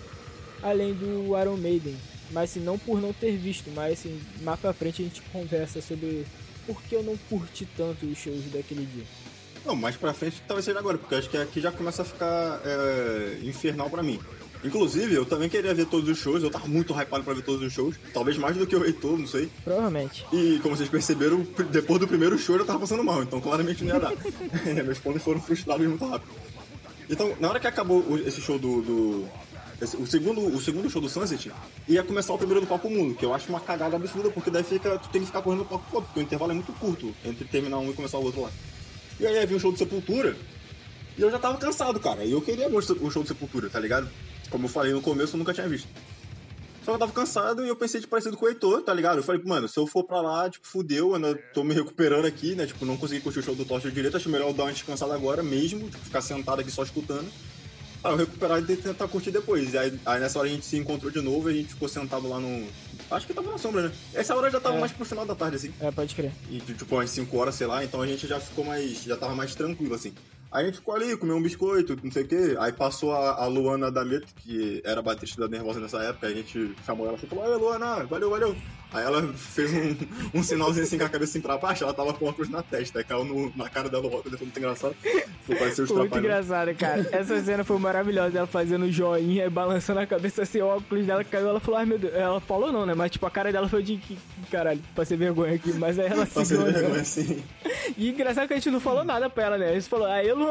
além do Iron Maiden. Mas assim, não por não ter visto, mas assim, mais pra frente a gente conversa sobre por que eu não curti tanto os shows daquele dia. Não, mais pra frente talvez seja agora, porque acho que aqui já começa a ficar é, infernal pra mim. Inclusive, eu também queria ver todos os shows, eu tava muito hypado pra ver todos os shows, talvez mais do que o Heitor, não sei. Provavelmente. E como vocês perceberam, depois do primeiro show eu tava passando mal, então claramente não ia dar. *laughs* *laughs* Meus planos foram frustrados muito rápido. Então, na hora que acabou esse show do, do, o segundo, o segundo show do Sunset ia começar o primeiro do Palco Mundo, que eu acho uma cagada absurda, porque daí fica, tu tem que ficar correndo no palco todo, porque o intervalo é muito curto entre terminar um e começar o outro lá. E aí havia um show de Sepultura, e eu já tava cansado, cara, e eu queria ver o show de Sepultura, tá ligado? Como eu falei no começo, eu nunca tinha visto. Só que eu tava cansado e eu pensei de parecido com o Heitor, tá ligado? Eu falei, mano, se eu for pra lá, tipo, fudeu, eu ainda tô me recuperando aqui, né? Tipo, não consegui curtir o show do Torture direito, acho melhor eu dar uma descansada agora mesmo, tipo, ficar sentado aqui só escutando. Pra eu recuperar e tentar curtir depois. E aí, aí, nessa hora a gente se encontrou de novo e a gente ficou sentado lá no. Acho que tava na sombra, né? Essa hora já tava é. mais pro final da tarde, assim. É, pode crer. E tipo, umas 5 horas, sei lá, então a gente já ficou mais. já tava mais tranquilo, assim. Aí a gente ficou ali, comeu um biscoito, não sei o quê. Aí passou a, a Luana D'Ameto, que era baterista da Nervosa nessa época. A gente chamou ela e falou: Oi, Luana, valeu, valeu. Aí ela fez um, um sinalzinho assim com a cabeça assim pra baixo, ela tava com óculos na testa, aí caiu no, na cara dela foi muito engraçado. Foi parecer os muito engraçado, cara. Essa cena foi maravilhosa, ela fazendo joinha e balançando a cabeça assim, o óculos dela caiu, ela falou, ai meu Deus, ela falou não, né, mas tipo, a cara dela foi de, caralho, passei vergonha aqui, mas aí ela se Passei vergonha, sim. E engraçado que a gente não falou nada pra ela, né, a gente falou, aí Luana,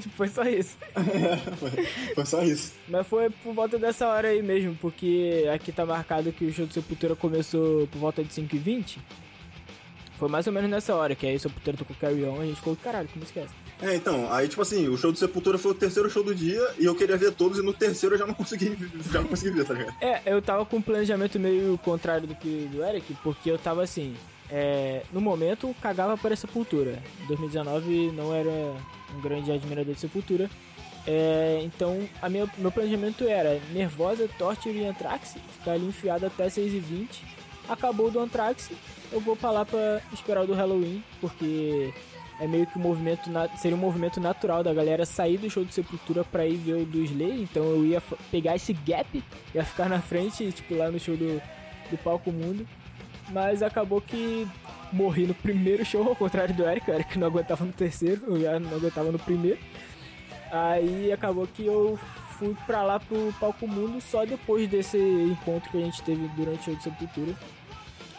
tipo, *laughs* foi só isso. *laughs* foi, foi só isso. Mas foi por volta dessa hora aí mesmo, porque aqui tá marcado que o show de Sepultura começou por volta de 5 e 20 Foi mais ou menos nessa hora, que aí o Sepultura tocou Carry On e a gente ficou, caralho, como esquece. É, então, aí tipo assim, o show do Sepultura foi o terceiro show do dia e eu queria ver todos e no terceiro eu já não consegui, *laughs* já não consegui ver, tá ligado? É, eu tava com um planejamento meio contrário do que do Eric, porque eu tava assim, é, no momento cagava para a Sepultura. Em 2019 não era um grande admirador de Sepultura. É, então, a minha, meu planejamento era Nervosa, Torture e Anthrax, ficar ali enfiado até 6h20 acabou do Anthrax, eu vou pra lá pra esperar o do Halloween, porque é meio que um movimento, seria um movimento natural da galera sair do show de Sepultura pra ir ver o do Slay, então eu ia pegar esse gap, ia ficar na frente, tipo, lá no show do, do Palco Mundo, mas acabou que morri no primeiro show, ao contrário do Eric, o Eric não aguentava no terceiro, eu já não aguentava no primeiro, aí acabou que eu fui pra lá pro Palco Mundo só depois desse encontro que a gente teve durante o Sepultura.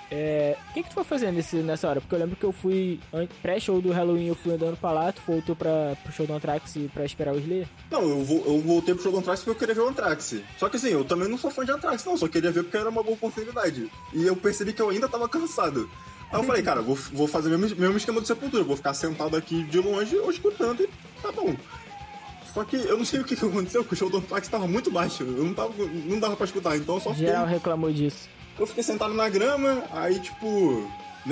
É, o que, que tu foi fazendo nesse, nessa hora? Porque eu lembro que eu fui, pré-show do Halloween, eu fui andando pra lá, tu voltou pra, pro show do Anthrax pra esperar o Slayer? Não, eu, eu voltei pro show do Anthrax porque eu queria ver o Anthrax. Só que assim, eu também não sou fã de Anthrax, não, só queria ver porque era uma boa oportunidade. E eu percebi que eu ainda tava cansado. Aí eu falei, cara, vou, vou fazer o mesmo, mesmo esquema de sepultura, vou ficar sentado aqui de longe, ou escutando e tá bom. Só que eu não sei o que, aconteceu, porque o show do Anthrax tava muito baixo, eu não, tava, não dava pra escutar, então eu só fiquei... Geral reclamou disso. Eu fiquei sentado na grama, aí, tipo.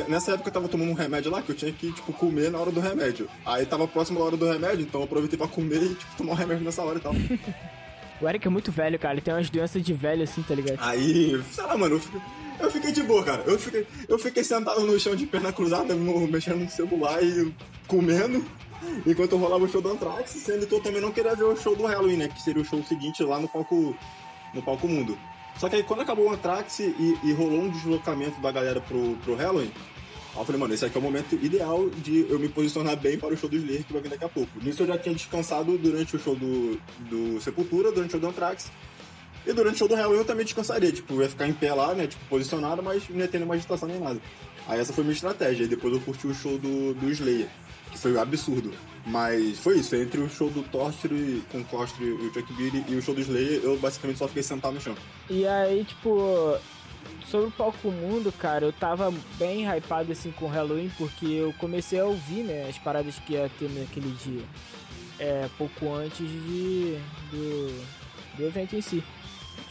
Nessa época eu tava tomando um remédio lá que eu tinha que, tipo, comer na hora do remédio. Aí tava próximo da hora do remédio, então eu aproveitei pra comer e, tipo, tomar o um remédio nessa hora e tal. *laughs* o Eric é muito velho, cara. Ele tem umas doenças de velho assim, tá ligado? Aí, sei lá, mano, eu fiquei, eu fiquei de boa, cara. Eu fiquei, eu fiquei sentado no chão de perna cruzada, mexendo no celular e comendo. Enquanto eu rolava o show do Anthrax, sendo que eu também não queria ver o show do Halloween, né? Que seria o show seguinte lá no palco, no palco mundo. Só que aí quando acabou o Anthrax e, e rolou um deslocamento da galera pro, pro Halloween, eu falei, mano, esse aqui é o momento ideal de eu me posicionar bem para o show do Slayer que vai vir daqui a pouco. Nisso eu já tinha descansado durante o show do, do Sepultura, durante o show do Anthrax. E durante o show do Halloween eu também descansaria, tipo, ia ficar em pé lá, né, tipo, posicionado, mas não ia ter nenhuma agitação nem nada. Aí essa foi minha estratégia, e depois eu curti o show do, do Slayer foi absurdo. Mas foi isso, entre o show do Torture com o Costre e o Chuck Beatty e o show do Slayer, eu basicamente só fiquei sentado no chão. E aí, tipo, sobre o palco mundo, cara, eu tava bem hypado assim com o Halloween, porque eu comecei a ouvir, né, as paradas que ia ter naquele dia. É, pouco antes de, do, do evento em si.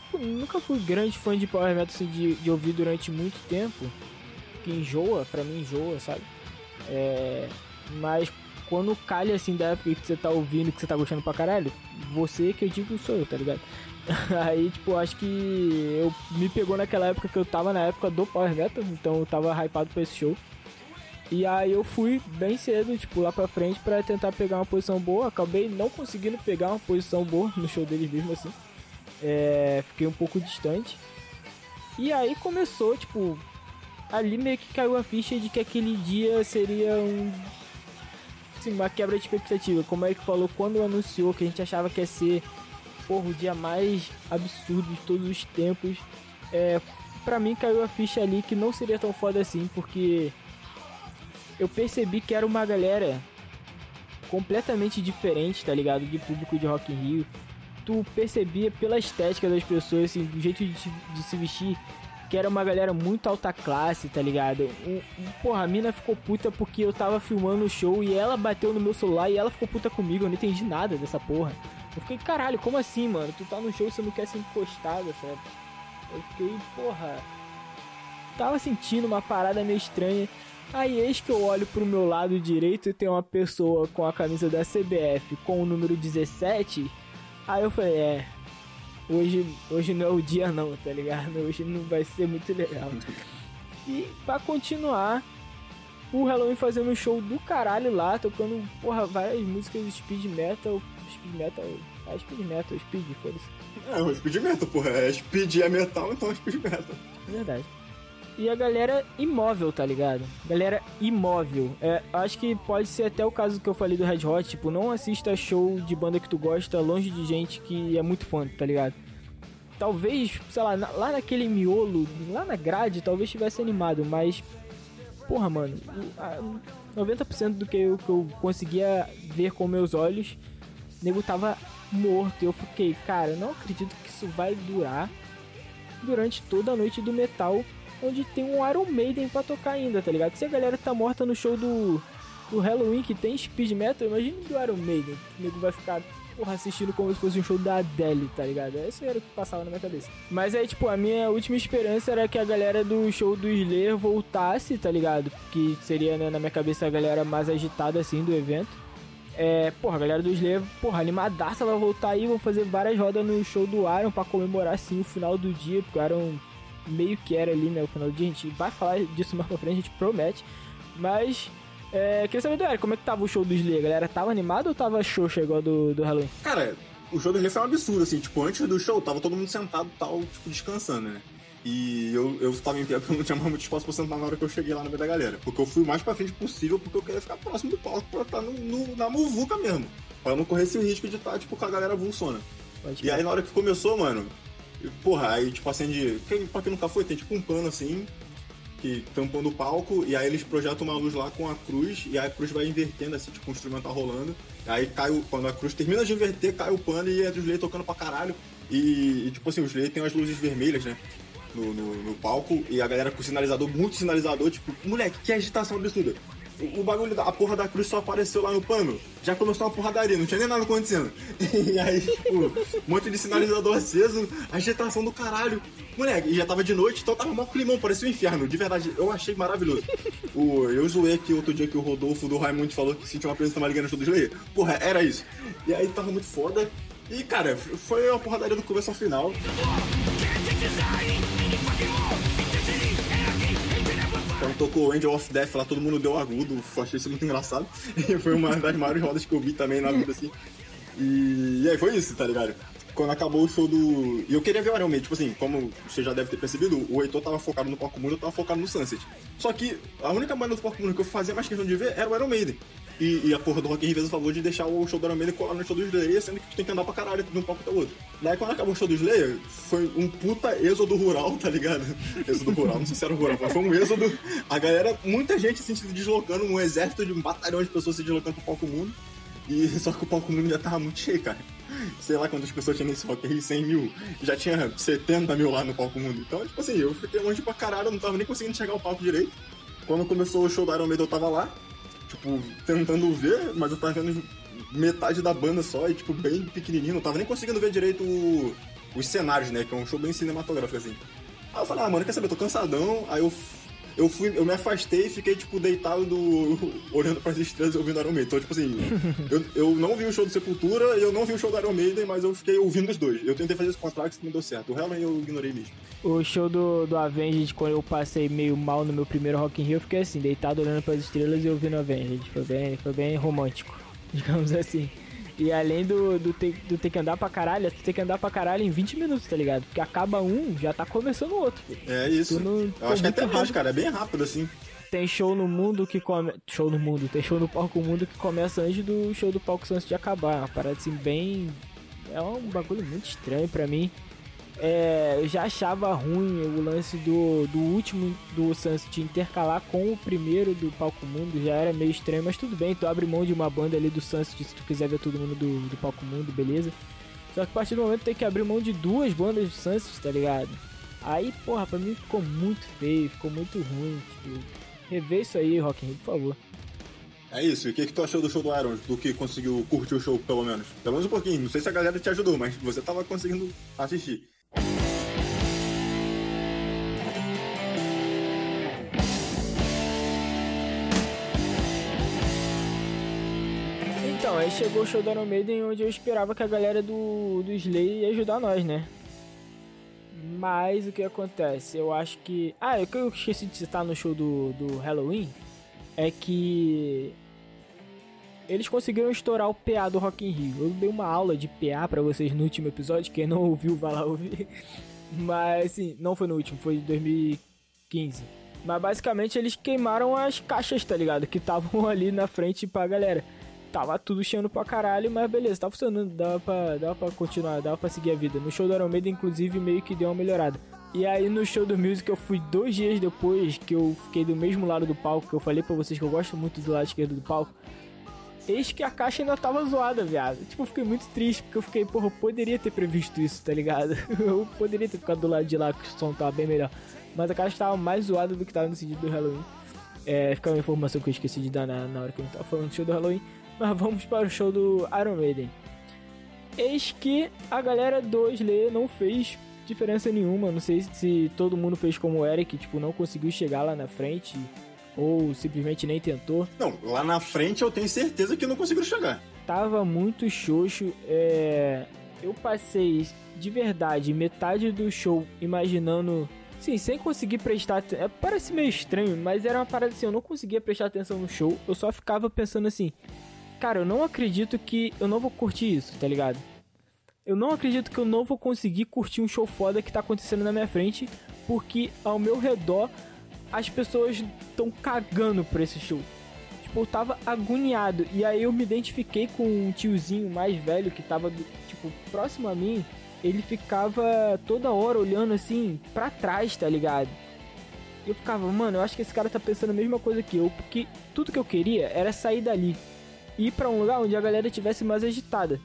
Tipo, nunca fui grande fã de Power Metal assim, de, de ouvir durante muito tempo. Que enjoa, pra mim enjoa, sabe? É, mas quando calha assim da época que você tá ouvindo, que você tá gostando pra caralho, você que eu digo sou eu, tá ligado? *laughs* Aí, tipo, acho que eu me pegou naquela época que eu tava na época do Power Metal, então eu tava hypado pra esse show. E aí eu fui bem cedo, tipo, lá pra frente pra tentar pegar uma posição boa. Acabei não conseguindo pegar uma posição boa no show deles mesmo assim. É, fiquei um pouco distante. E aí começou, tipo, ali meio que caiu a ficha de que aquele dia seria um assim, uma quebra de expectativa. Como é que falou quando anunciou que a gente achava que ia ser porra, o dia mais absurdo de todos os tempos. É, pra mim caiu a ficha ali que não seria tão foda assim, porque eu percebi que era uma galera completamente diferente, tá ligado? De público de Rock in Rio. tu percebia pela estética das pessoas, assim, do jeito de, de se vestir, que era uma galera muito alta classe, tá ligado? Um, um, porra, a mina ficou puta porque eu tava filmando o show e ela bateu no meu celular e ela ficou puta comigo, eu não entendi nada dessa porra. Eu fiquei, caralho, como assim, mano? Tu tá no show e você não quer ser encostado, sabe? Eu fiquei, porra. Tava sentindo uma parada meio estranha. Aí eis que eu olho pro meu lado direito e tem uma pessoa com a camisa da CBF com o número 17. Aí eu falei, é. Hoje, hoje não é o dia não, tá ligado? Hoje não vai ser muito legal. *laughs* E pra continuar, o Halloween fazendo um show do caralho lá, tocando, porra, várias músicas de speed metal. Speed metal. É speed metal, speed, foda-se. É, speed metal, porra. É speed é metal, então é speed metal. Verdade e a galera imóvel, tá ligado? Galera imóvel. É, acho que pode ser até o caso que eu falei do Red Hot, tipo, não assista show de banda que tu gosta longe de gente que é muito fã, tá ligado? Talvez, sei lá, lá naquele miolo, lá na grade, talvez tivesse animado, mas. Porra, mano, 90% do que eu, que eu conseguia ver com meus olhos, o nego tava morto. Eu fiquei, cara, não acredito que isso vai durar durante toda a noite do metal onde tem um Iron Maiden pra tocar ainda, tá ligado? Se a galera tá morta no show do, do Halloween que tem speed metal, imagine do Iron Maiden. O nego vai ficar porra, assistindo como se fosse um show da Adele, tá ligado? Isso era o que passava na minha cabeça. Mas aí, tipo, a minha última esperança era que a galera do show do Slayer voltasse, tá ligado? Que seria, né, na minha cabeça, a galera mais agitada, assim, do evento. É, porra, a galera do Slayer, porra, animadaça vai voltar aí, vão fazer várias rodas no show do Iron pra comemorar, assim, o final do dia, porque o Iron meio que era ali, né, o final do dia. A gente vai falar disso mais pra frente, a gente promete. Mas, é, queria saber do Eric, como é que tava o show do Slayer? A galera tava animado ou tava show igual do, do Halloween? Cara, o show do Slayer foi um absurdo, assim, tipo, antes do show tava todo mundo sentado tal, tipo, descansando, né? E eu, eu tava em pé *laughs* porque eu não tinha mais muito espaço pra sentar na hora que eu cheguei lá no meio da galera. Porque eu fui o mais pra frente possível porque eu queria ficar próximo do palco pra estar no, no, na muvuca mesmo. Pra não correr esse risco de estar, tá, tipo, com a galera vulsona. E aí na hora que começou, mano, Porra, aí tipo acende. Pra quem nunca foi, tem tipo um pano assim, que tampando o palco, e aí eles projetam uma luz lá com a cruz, e aí a cruz vai invertendo, assim, tipo, o instrumento tá rolando. Aí cai o, quando a cruz termina de inverter, cai o pano e é o Slayer tocando pra caralho. E, e tipo assim, o Slayer tem as luzes vermelhas, né? No, no, no, palco, e a galera com sinalizador, muito sinalizador, tipo, moleque, que agitação absurda. O, bagulho, da, a porra da cruz só apareceu lá no pano. Já começou uma porradaria, não tinha nem nada acontecendo. *laughs* E aí, tipo, um monte de sinalizador aceso, agitação do caralho. Moleque, e já tava de noite, então tava mó climão, parecia um inferno. De verdade, eu achei maravilhoso. O, eu zoei aqui outro dia que o Rodolfo do Raimundo falou que sentiu uma presença maligna no show. Porra, era isso. E aí tava muito foda. E, cara, foi uma porradaria do começo ao final. Tocou Angel of Death lá, todo mundo deu agudo. Achei isso muito engraçado. E *laughs* foi uma das maiores rodas que eu vi também na vida, assim. E, e aí foi isso, tá ligado? Quando acabou o show do. E eu queria ver o Iron Man, tipo assim, como você já deve ter percebido, o Heitor tava focado no Palco Mundo, eu tava focado no Sunset. Só que a única banda do Palco Mundo que eu fazia mais questão de ver era o Iron Maiden. E, e, a porra do Rock in Rio favor de deixar o show do Iron Maiden colar no show do Slayer, sendo que tu tem que andar pra caralho de um palco até o outro. Daí quando acabou o show do Slayer, foi um puta êxodo rural, tá ligado? *laughs* êxodo rural, não sei se era rural, mas foi um êxodo. A galera, muita gente assim, se deslocando, um exército de um batalhão de pessoas se deslocando pro palco mundo. E *laughs* só que o palco mundo já tava muito cheio, cara. Sei lá quantas pessoas tinha nesse Rock in Rio, 100 mil. Já tinha 70 mil lá no palco mundo. Então, tipo assim, eu fiquei longe pra caralho, não tava nem conseguindo chegar ao palco direito. Quando começou o show da Iron Maiden, eu tava lá tipo, tentando ver, mas eu tava vendo metade da banda só e, tipo, bem pequenininho. Não tava nem conseguindo ver direito o, os cenários, né? Que é um show bem cinematográfico, assim. Aí eu falei, ah, mano, quer saber? Eu tô cansadão. Aí eu eu fui, eu me afastei e fiquei, tipo, deitado do, *laughs* olhando pras estrelas e ouvindo Iron Maiden. Então, tipo assim, eu, eu não vi o show do Sepultura e eu não vi o show do Iron Maiden, mas eu fiquei ouvindo os dois. Eu tentei fazer esse contrato e não deu certo. Halloween eu ignorei mesmo. O show do, do Avenged, quando eu passei meio mal no meu primeiro Rock in Rio, eu fiquei assim, deitado olhando pras estrelas e ouvindo Avenged. Foi bem, foi bem romântico, *laughs* digamos assim. E além do, do, ter, do ter que andar pra caralho, tu tem que andar pra caralho em 20 minutos, tá ligado? Porque acaba um, já tá começando o outro. Filho. É isso. Não, eu acho que é até mais, cara. É bem rápido assim. Tem show no mundo que come... Show no mundo. Tem show no palco mundo que começa antes do show do palco antes de acabar. Uma parada assim bem... É um bagulho muito estranho pra mim. É, eu já achava ruim o lance do, do último do Sunset intercalar com o primeiro do Palco Mundo, já era meio estranho, mas tudo bem, tu abre mão de uma banda ali do Sunset se tu quiser ver todo mundo do, do Palco Mundo, beleza. Só que a partir do momento tem que abrir mão de duas bandas de Sunset, tá ligado? Aí, porra, pra mim ficou muito feio, ficou muito ruim. Tipo, rever isso aí, Rock Rio, por favor. É isso, e o que, que tu achou do show do Iron? Do que conseguiu curtir o show, pelo menos? Pelo menos um pouquinho. Não sei se a galera te ajudou, mas você tava conseguindo assistir. Aí chegou o show do Iron Maiden onde eu esperava que a galera do, do Slay ia ajudar nós, né? Mas o que acontece? Eu acho que. Ah, o que eu esqueci de citar no show do, do Halloween é que. Eles conseguiram estourar o PA do Rock in Rio. Eu dei uma aula de PA pra vocês no último episódio, quem não ouviu vai lá ouvir. *laughs* Mas assim, não foi no último, foi de 2015. Mas basicamente eles queimaram as caixas, tá ligado? Que estavam *laughs* ali na frente pra galera. Tava tudo cheio pra caralho, mas beleza, tá funcionando, dava pra, dava pra continuar, dava pra seguir a vida. No show do Maiden, inclusive, meio que deu uma melhorada. E aí no show do Music eu fui dois dias depois que eu fiquei do mesmo lado do palco, que eu falei pra vocês que eu gosto muito do lado esquerdo do palco. Eis que a caixa ainda tava zoada, viado. Tipo, eu fiquei muito triste, porque eu fiquei, porra, eu poderia ter previsto isso, tá ligado? *laughs* Eu poderia ter ficado do lado de lá, que o som tava bem melhor. Mas a caixa tava mais zoada do que tava no sentido do Halloween. É, fica uma informação que eu esqueci de dar na, na hora que eu tava falando do show do Halloween. Mas vamos para o show do Iron Maiden. Eis que a galera do Slayer não fez diferença nenhuma. Não sei se todo mundo fez como o Eric, tipo, não conseguiu chegar lá na frente ou simplesmente nem tentou. Não, lá na frente eu tenho certeza que não conseguiram chegar. Tava muito xoxo. É... Eu passei de verdade metade do show imaginando. Sim, sem conseguir prestar atenção. É, parece meio estranho, mas era uma parada assim, eu não conseguia prestar atenção no show. Eu só ficava pensando assim, cara, eu não acredito que eu não vou curtir isso, tá ligado? Eu não acredito que eu não vou conseguir curtir um show foda que tá acontecendo na minha frente, porque ao meu redor as pessoas estão cagando por esse show. Tipo, eu tava agoniado. E aí eu me identifiquei com um tiozinho mais velho que tava, tipo, próximo a mim. Ele ficava toda hora olhando assim pra trás, tá ligado? Eu ficava, mano, eu acho que esse cara tá pensando a mesma coisa que eu, porque tudo que eu queria era sair dali ir para um lugar onde a galera tivesse mais agitada.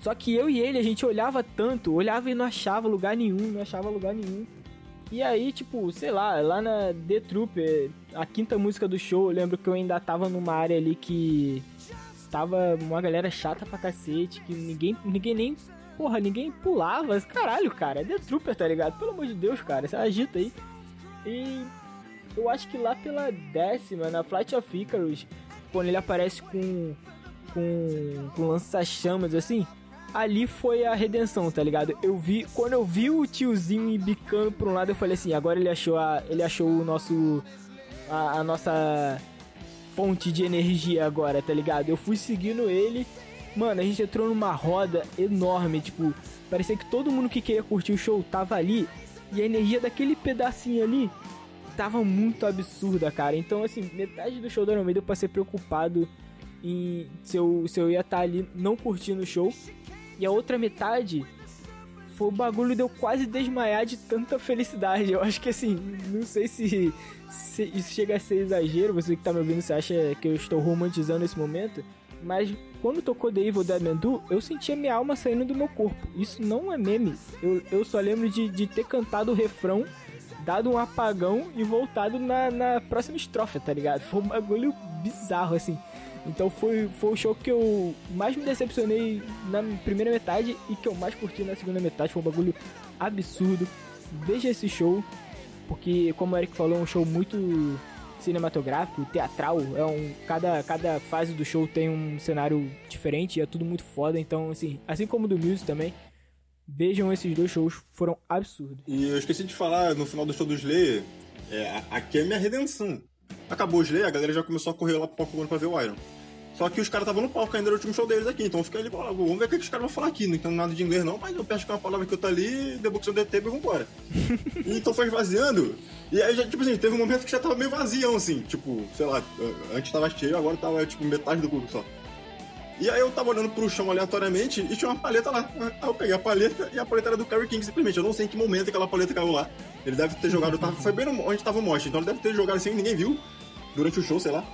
Só que eu e ele, a gente olhava tanto, olhava e não achava lugar nenhum, não achava lugar nenhum. E aí, tipo, sei lá, lá na The Trooper, a quinta música do show, eu lembro que eu ainda tava numa área ali que tava uma galera chata pra cacete, que ninguém, ninguém nem, porra, ninguém pulava. Caralho, cara, é The Trooper, tá ligado? Pelo amor de Deus, cara, você agita aí. E eu acho que lá pela décima, na Flight of Icarus, quando ele aparece com com, com lança-chamas assim, ali foi a redenção, tá ligado? Eu vi, quando eu vi o tiozinho embicando pra um lado, eu falei assim, agora ele achou a, ele achou o nosso a, a nossa fonte de energia agora, tá ligado? Eu fui seguindo ele, mano, a gente entrou numa roda enorme, tipo, parecia que todo mundo que queria curtir o show tava ali e a energia daquele pedacinho ali tava muito absurda, cara. Então, assim, metade do show do Iron Maiden eu passei preocupado em se eu, se eu ia estar tá ali não curtindo o show. E a outra metade foi o bagulho de eu quase desmaiar de tanta felicidade. Eu acho que assim, não sei se, se isso chega a ser exagero, você que tá me ouvindo, você acha que eu estou romantizando esse momento. Mas quando tocou The Evil Dead Man Do, eu sentia minha alma saindo do meu corpo. Isso não é meme. Eu, eu só lembro de, de ter cantado o refrão, dado um apagão e voltado na, na próxima estrofe, tá ligado? Foi um bagulho bizarro, assim. Então foi, foi o show que eu mais me decepcionei na primeira metade e que eu mais curti na segunda metade. Foi um bagulho absurdo. Veja esse show, porque como o Eric falou, é um show muito cinematográfico, teatral. É um, cada, cada fase do show tem um cenário diferente e é tudo muito foda. Então, assim, assim como do Muse também, vejam esses dois shows, foram absurdos. E eu esqueci de falar no final do show do Slayer, é, aqui é minha redenção. Acabou o Slayer, a galera já começou a correr lá pro palco pra ver o Iron. Só que os caras estavam no palco ainda no último show deles aqui, então eu fiquei ali, vamos ver o que os caras vão falar aqui. Não entendo nada de inglês não, mas eu peço que é uma palavra que eu tô ali, on the Table e vambora. *laughs* então foi esvaziando, e aí já, tipo assim, teve um momento que já tava meio vazião, assim, tipo, sei lá, antes tava cheio, agora tava, tipo, metade do público só. E aí eu tava olhando pro chão aleatoriamente e tinha uma paleta lá. Aí eu peguei a paleta e a paleta era do Kerry King, simplesmente. Eu não sei em que momento aquela paleta caiu lá. Ele deve ter jogado, tava, foi bem onde tava o Mosh, então ele deve ter jogado assim, ninguém viu, durante o show, sei lá.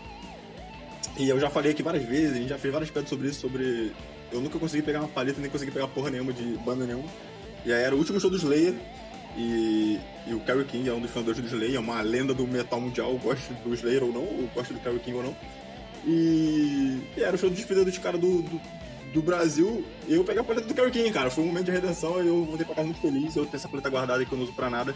E eu já falei aqui várias vezes, a gente já fez várias pedras sobre isso, sobre eu nunca consegui pegar uma paleta, nem consegui pegar porra nenhuma de banda nenhuma. E aí era o último show do Slayer, e, e o Kerry King é um dos fundadores do Slayer, é uma lenda do metal mundial, eu gosto do Slayer ou não, eu gosto do Kerry King ou não. E, e era o show de despedida dos caras do, do, do, Brasil, e eu peguei a paleta do Kerry King, cara, foi um momento de redenção e eu voltei pra casa muito feliz, eu tenho essa paleta guardada que eu não uso pra nada.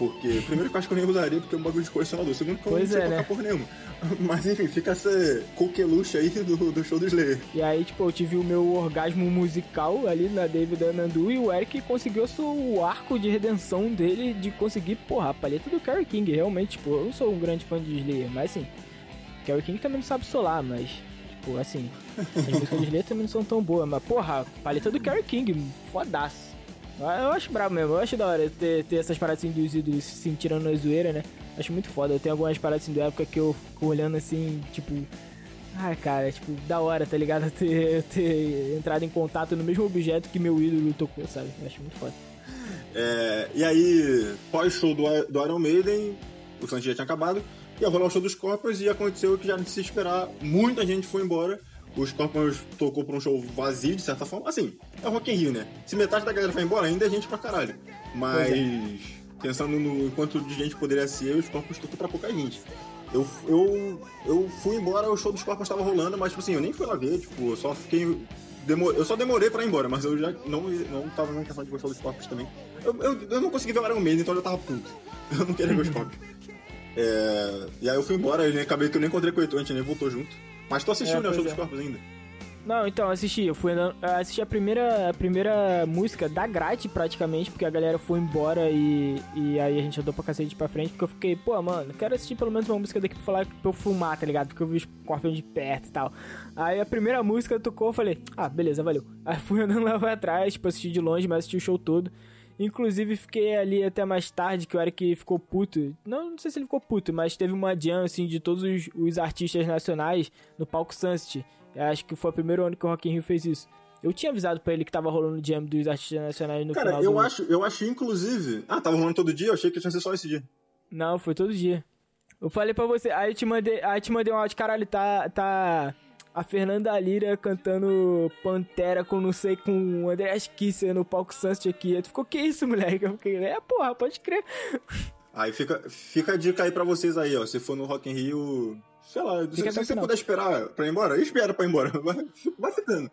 Porque, primeiro que eu acho que eu nem usaria porque é um bagulho de colecionador. Segundo que eu pois não sei é, né? porra nenhuma. *laughs* Mas enfim, fica essa coqueluche aí do, do show do Slayer. E aí, tipo, eu tive o meu orgasmo musical ali na David Anandu e o Eric conseguiu o arco de redenção dele de conseguir, porra, a paleta do Kerry King. Realmente, tipo, eu não sou um grande fã de Slayer, mas assim, Kerry King também não sabe solar, mas, tipo, assim, as músicas de Slayer também não são tão boas. Mas, porra, paleta do Kerry King, fodaço. Eu acho brabo mesmo, eu acho da hora ter, ter essas paradas assim dos ídolos se tirando na zoeira, né? Acho muito foda. Eu tenho algumas paradas assim da época que eu fico olhando assim, tipo. Ai, cara, tipo, da hora, tá ligado? *laughs* Ter, ter entrado em contato no mesmo objeto que meu ídolo tocou, sabe? Eu acho muito foda. É, e aí, pós-show do, do Iron Maiden, o Santos já tinha acabado, ia rolar o show dos Corpos e aconteceu que já de se esperar, muita gente foi embora o Scorpions tocou pra um show vazio, de certa forma. Assim, é o Rock in Rio, né? Se metade da galera vai embora, ainda é gente pra caralho. Mas, é. pensando no quanto de gente poderia ser, o Scorpions tocou pra pouca gente. Eu, eu, eu fui embora, o show do Scorpions tava rolando, mas, tipo assim, eu nem fui lá ver, tipo, eu só fiquei... Demor... Eu só demorei pra ir embora, mas eu já não, não tava nem questão de gostar do Scorpions também. Eu, eu, eu não consegui ver o Iron Maiden, então eu já tava puto. *laughs* Eu não queria ver o Scorpions. É... E aí eu fui embora, eu acabei que eu nem encontrei com o Heitor, a gente nem voltou junto. Mas tu assistiu, é, né, o Show é. dos Corpos ainda? Não, então, assisti. Eu fui assisti a primeira, a primeira música da grade, praticamente, porque a galera foi embora e, e aí a gente andou pra cacete pra frente, porque eu fiquei, pô, mano, quero assistir pelo menos uma música daqui pra falar pra eu fumar, tá ligado? Porque eu vi os corpos de perto e tal. Aí a primeira música tocou, eu falei, ah, beleza, valeu. Aí fui andando lá pra trás, tipo, assisti de longe, mas assisti o show todo. Inclusive, fiquei ali até mais tarde, que o Eric ficou puto. Não, não sei se ele ficou puto, mas teve uma jam, assim, de todos os, os artistas nacionais no palco Sunset. Eu acho que foi o primeiro ano que o Rock in Rio fez isso. Eu tinha avisado pra ele que tava rolando jam dos artistas nacionais no Cara, final eu do... acho, eu acho inclusive... Ah, tava rolando todo dia? Eu achei que tinha sido só esse dia. Não, foi todo dia. Eu falei pra você, aí te mandei, aí te mandei um áudio, caralho, tá... tá a Fernanda Lira cantando Pantera com não sei com o André Kisser no palco Sunset aqui. Tu ficou, que isso, moleque? Eu fiquei, é, porra, pode crer. Aí fica, fica a dica aí pra vocês aí, ó. Se for no Rock in Rio, sei lá, se, se você puder esperar pra ir embora, espera pra ir embora. *laughs* Vai, vai ficando.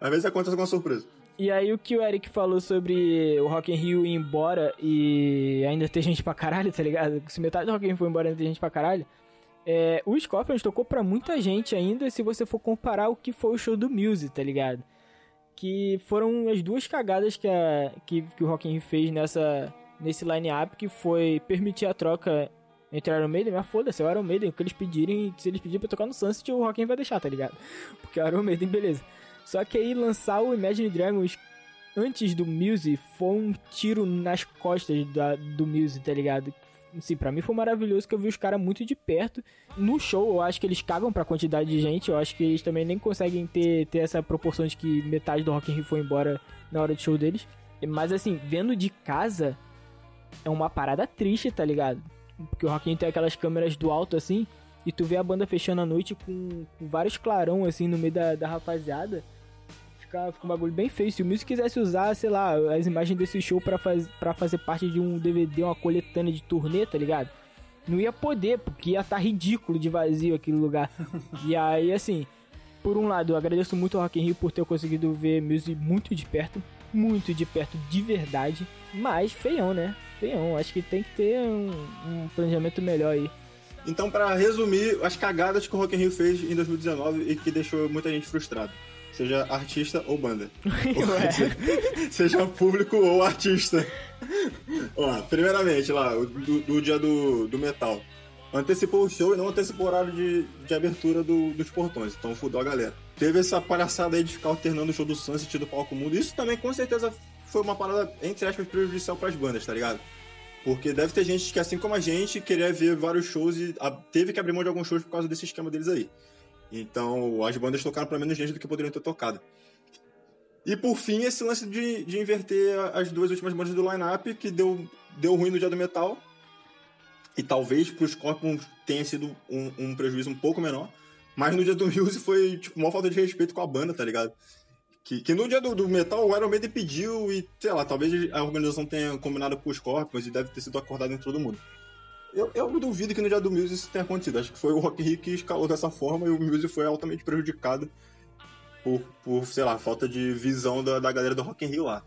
Às vezes acontece alguma surpresa. E aí o que o Eric falou sobre o Rock in Rio ir embora e ainda ter gente pra caralho, tá ligado? Se metade do Rock in Rio foi embora e ainda tem gente pra caralho é, o Scorpions tocou pra muita gente ainda, se você for comparar o que foi o show do Muse, tá ligado? Que foram as duas cagadas que, a, que, que o Rock in fez nessa, nesse line-up, que foi permitir a troca entre Iron Maiden, mas foda-se, é o Iron Maiden, o que eles pedirem, se eles pedirem pra tocar no Sunset, o Rock in Rio vai deixar, tá ligado? *laughs* Porque é o Iron Maiden, beleza. Só que aí lançar o Imagine Dragons antes do Muse foi um tiro nas costas da, do Muse, tá ligado? Sim, pra mim foi maravilhoso que eu vi os caras muito de perto. No show, eu acho que eles cagam pra quantidade de gente. Eu acho que eles também nem conseguem ter, ter essa proporção de que metade do Rock in Rio foi embora na hora do show deles. Mas assim, vendo de casa, é uma parada triste, tá ligado? Porque o Rock in Rio tem aquelas câmeras do alto assim, e tu vê a banda fechando a noite com, com vários clarão assim no meio da, da rapaziada ficar, fica um bagulho bem feio. Se o Music quisesse usar, sei lá, as imagens desse show pra, faz, pra fazer parte de um DVD, uma coletânea de turnê, tá ligado? Não ia poder, porque ia estar tá ridículo de vazio aquele lugar. *laughs* e aí, assim, por um lado, eu agradeço muito ao Rock in Rio por ter conseguido ver Music muito de perto, muito de perto de verdade, mas feião, né? Feião, acho que tem que ter um, um planejamento melhor aí. Então, para resumir, as cagadas que o Rock in Rio fez em 2019 e que deixou muita gente frustrada seja artista ou banda. *laughs* ou, *laughs* seja público ou artista. Ó, primeiramente, lá, do, do dia do, do metal. Antecipou o show e não antecipou o horário de, de abertura do, dos portões, então fudeu a galera. Teve essa palhaçada aí de ficar alternando o show do Sunset e do palco mundo. Isso também, com certeza, foi uma parada, entre aspas, prejudicial pras bandas, tá ligado? Porque deve ter gente que, assim como a gente, queria ver vários shows e teve que abrir mão de alguns shows por causa desse esquema deles aí. Então, as bandas tocaram para menos gente do que poderiam ter tocado. E por fim, esse lance de, de inverter as duas últimas bandas do line-up, que deu, deu ruim no dia do metal. E talvez pros Scorpions tenha sido um, um, prejuízo um pouco menor. Mas no dia do Muse foi, tipo, uma falta de respeito com a banda, tá ligado? Que, que no dia do, do metal o Iron Maiden pediu e, sei lá, talvez a organização tenha combinado com os Scorpions e deve ter sido acordado em todo mundo. Eu, eu duvido que no dia do Muse isso tenha acontecido. Acho que foi o Rock Rio que escalou dessa forma e o Muse foi altamente prejudicado por, por sei lá, falta de visão da, da galera do Rock Rio lá.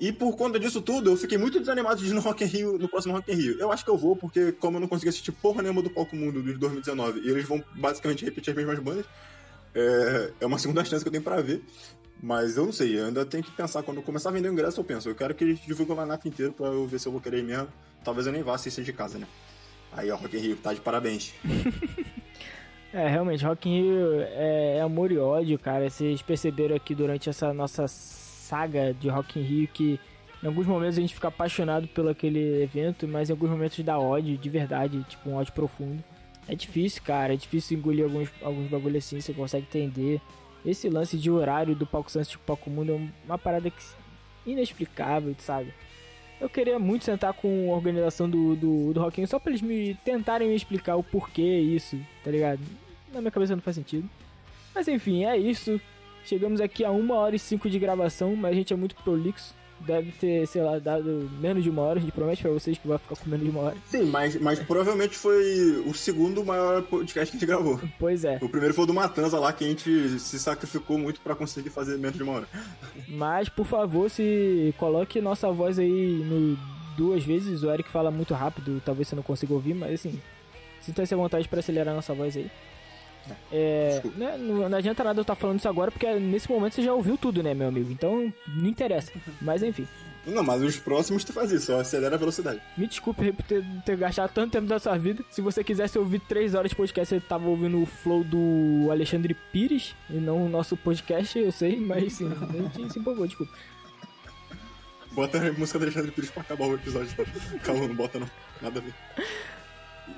E por conta disso tudo, eu fiquei muito desanimado de ir no Rock Rio, no próximo Rock Rio. Eu acho que eu vou, porque como eu não consegui assistir porra nenhuma do Palco Mundo de 2019, e eles vão basicamente repetir as mesmas bandas, é, é uma segunda chance que eu tenho pra ver. Mas eu não sei, eu ainda tenho que pensar. Quando começar a vender o ingresso, eu penso. Eu quero que eles divulguem o line inteiro pra eu ver se eu vou querer mesmo. Talvez eu nem vá assistir de casa, né? Aí, ó, Rock in Rio, tá de parabéns. *laughs* é, realmente, Rock in Rio é, é amor e ódio, cara. Vocês perceberam aqui durante essa nossa saga de Rock in Rio que em alguns momentos a gente fica apaixonado pelo aquele evento, mas em alguns momentos dá ódio, de verdade, tipo um ódio profundo. É difícil, cara, é difícil engolir alguns, alguns bagulho assim, você consegue entender. Esse lance de horário do Palco Santos e Palco Mundo é uma parada que, inexplicável, sabe? Eu queria muito sentar com a organização do, do, do só pra eles me tentarem me explicar o porquê isso, tá ligado? Na minha cabeça não faz sentido. Mas enfim, é isso. Chegamos aqui a uma hora e cinco de gravação, mas a gente é muito prolixo deve ter, sei lá, dado menos de uma hora. A gente promete pra vocês que vai ficar com menos de uma hora. Sim, mas, mas provavelmente foi o segundo maior podcast que a gente gravou. Pois é. O primeiro foi o do Matanza lá, que a gente se sacrificou muito para conseguir fazer menos de uma hora. Mas, por favor, se coloque nossa voz aí no duas vezes. O Eric fala muito rápido, talvez você não consiga ouvir, mas assim, sinta-se à vontade para acelerar nossa voz aí. É, né, não, adianta nada eu estar falando isso agora, porque nesse momento você já ouviu tudo, né, meu amigo? Então, não interessa. Mas enfim. Não, mas os próximos tu faz isso, só acelera a velocidade. Me desculpe por ter, ter gastado tanto tempo da sua vida. Se você quisesse ouvir 3 horas de podcast, você tava ouvindo o flow do Alexandre Pires e não o nosso podcast, eu sei, mas sim, a gente se empolgou, desculpa. Bota a música do Alexandre Pires pra acabar o episódio. *laughs* Calma, não bota não. Nada a ver.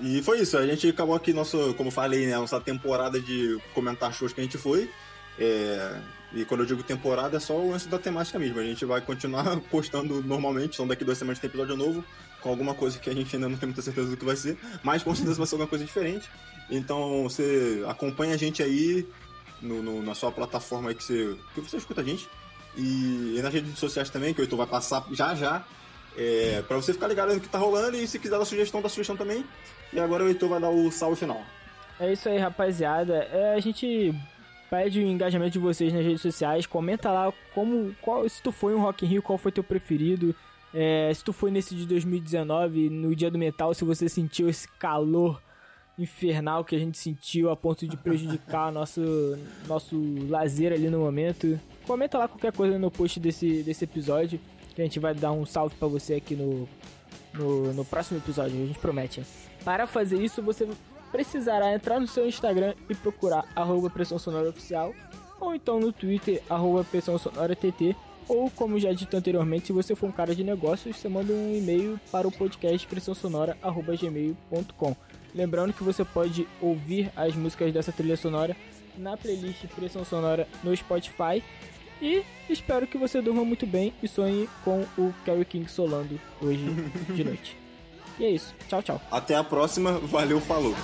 E foi isso, a gente acabou aqui, nosso, como falei, né, nossa temporada de comentar shows que a gente foi. É, e quando eu digo temporada, é só o lance da temática mesmo. A gente vai continuar *laughs* postando normalmente, são daqui duas semanas tem episódio novo, com alguma coisa que a gente ainda não tem muita certeza do que vai ser, mas com certeza vai ser alguma coisa diferente. Então você acompanha a gente aí no, no, na sua plataforma aí que você, que você escuta a gente. E, e nas redes sociais também, que o Heitor vai passar já já. É, pra você ficar ligado no que tá rolando e se quiser dar sugestão, dá sugestão também. E agora o Heitor vai dar o salve final. É isso aí, rapaziada. É, a gente pede o engajamento de vocês nas redes sociais. Comenta lá como, qual, se tu foi um Rock in Rio, qual foi teu preferido. É, se tu foi nesse de 2019, no dia do metal, se você sentiu esse calor infernal que a gente sentiu a ponto de prejudicar *laughs* nosso, nosso lazer ali no momento. Comenta lá qualquer coisa no post desse, desse episódio, que a gente vai dar um salve para você aqui no, no, no próximo episódio, a gente promete. Para fazer isso, você precisará entrar no seu Instagram e procurar arroba Pressão Sonora Oficial, ou então no Twitter, arroba Pressão Sonora TT, ou como já dito anteriormente, se você for um cara de negócios, você manda um e-mail para o podcast pressãosonora.gmail.com. Lembrando que você pode ouvir as músicas dessa trilha sonora na playlist Pressão Sonora no Spotify. E espero que você durma muito bem e sonhe com o Kerry King solando hoje de *laughs* noite. E é isso. Tchau, tchau. Até a próxima. Valeu, falou.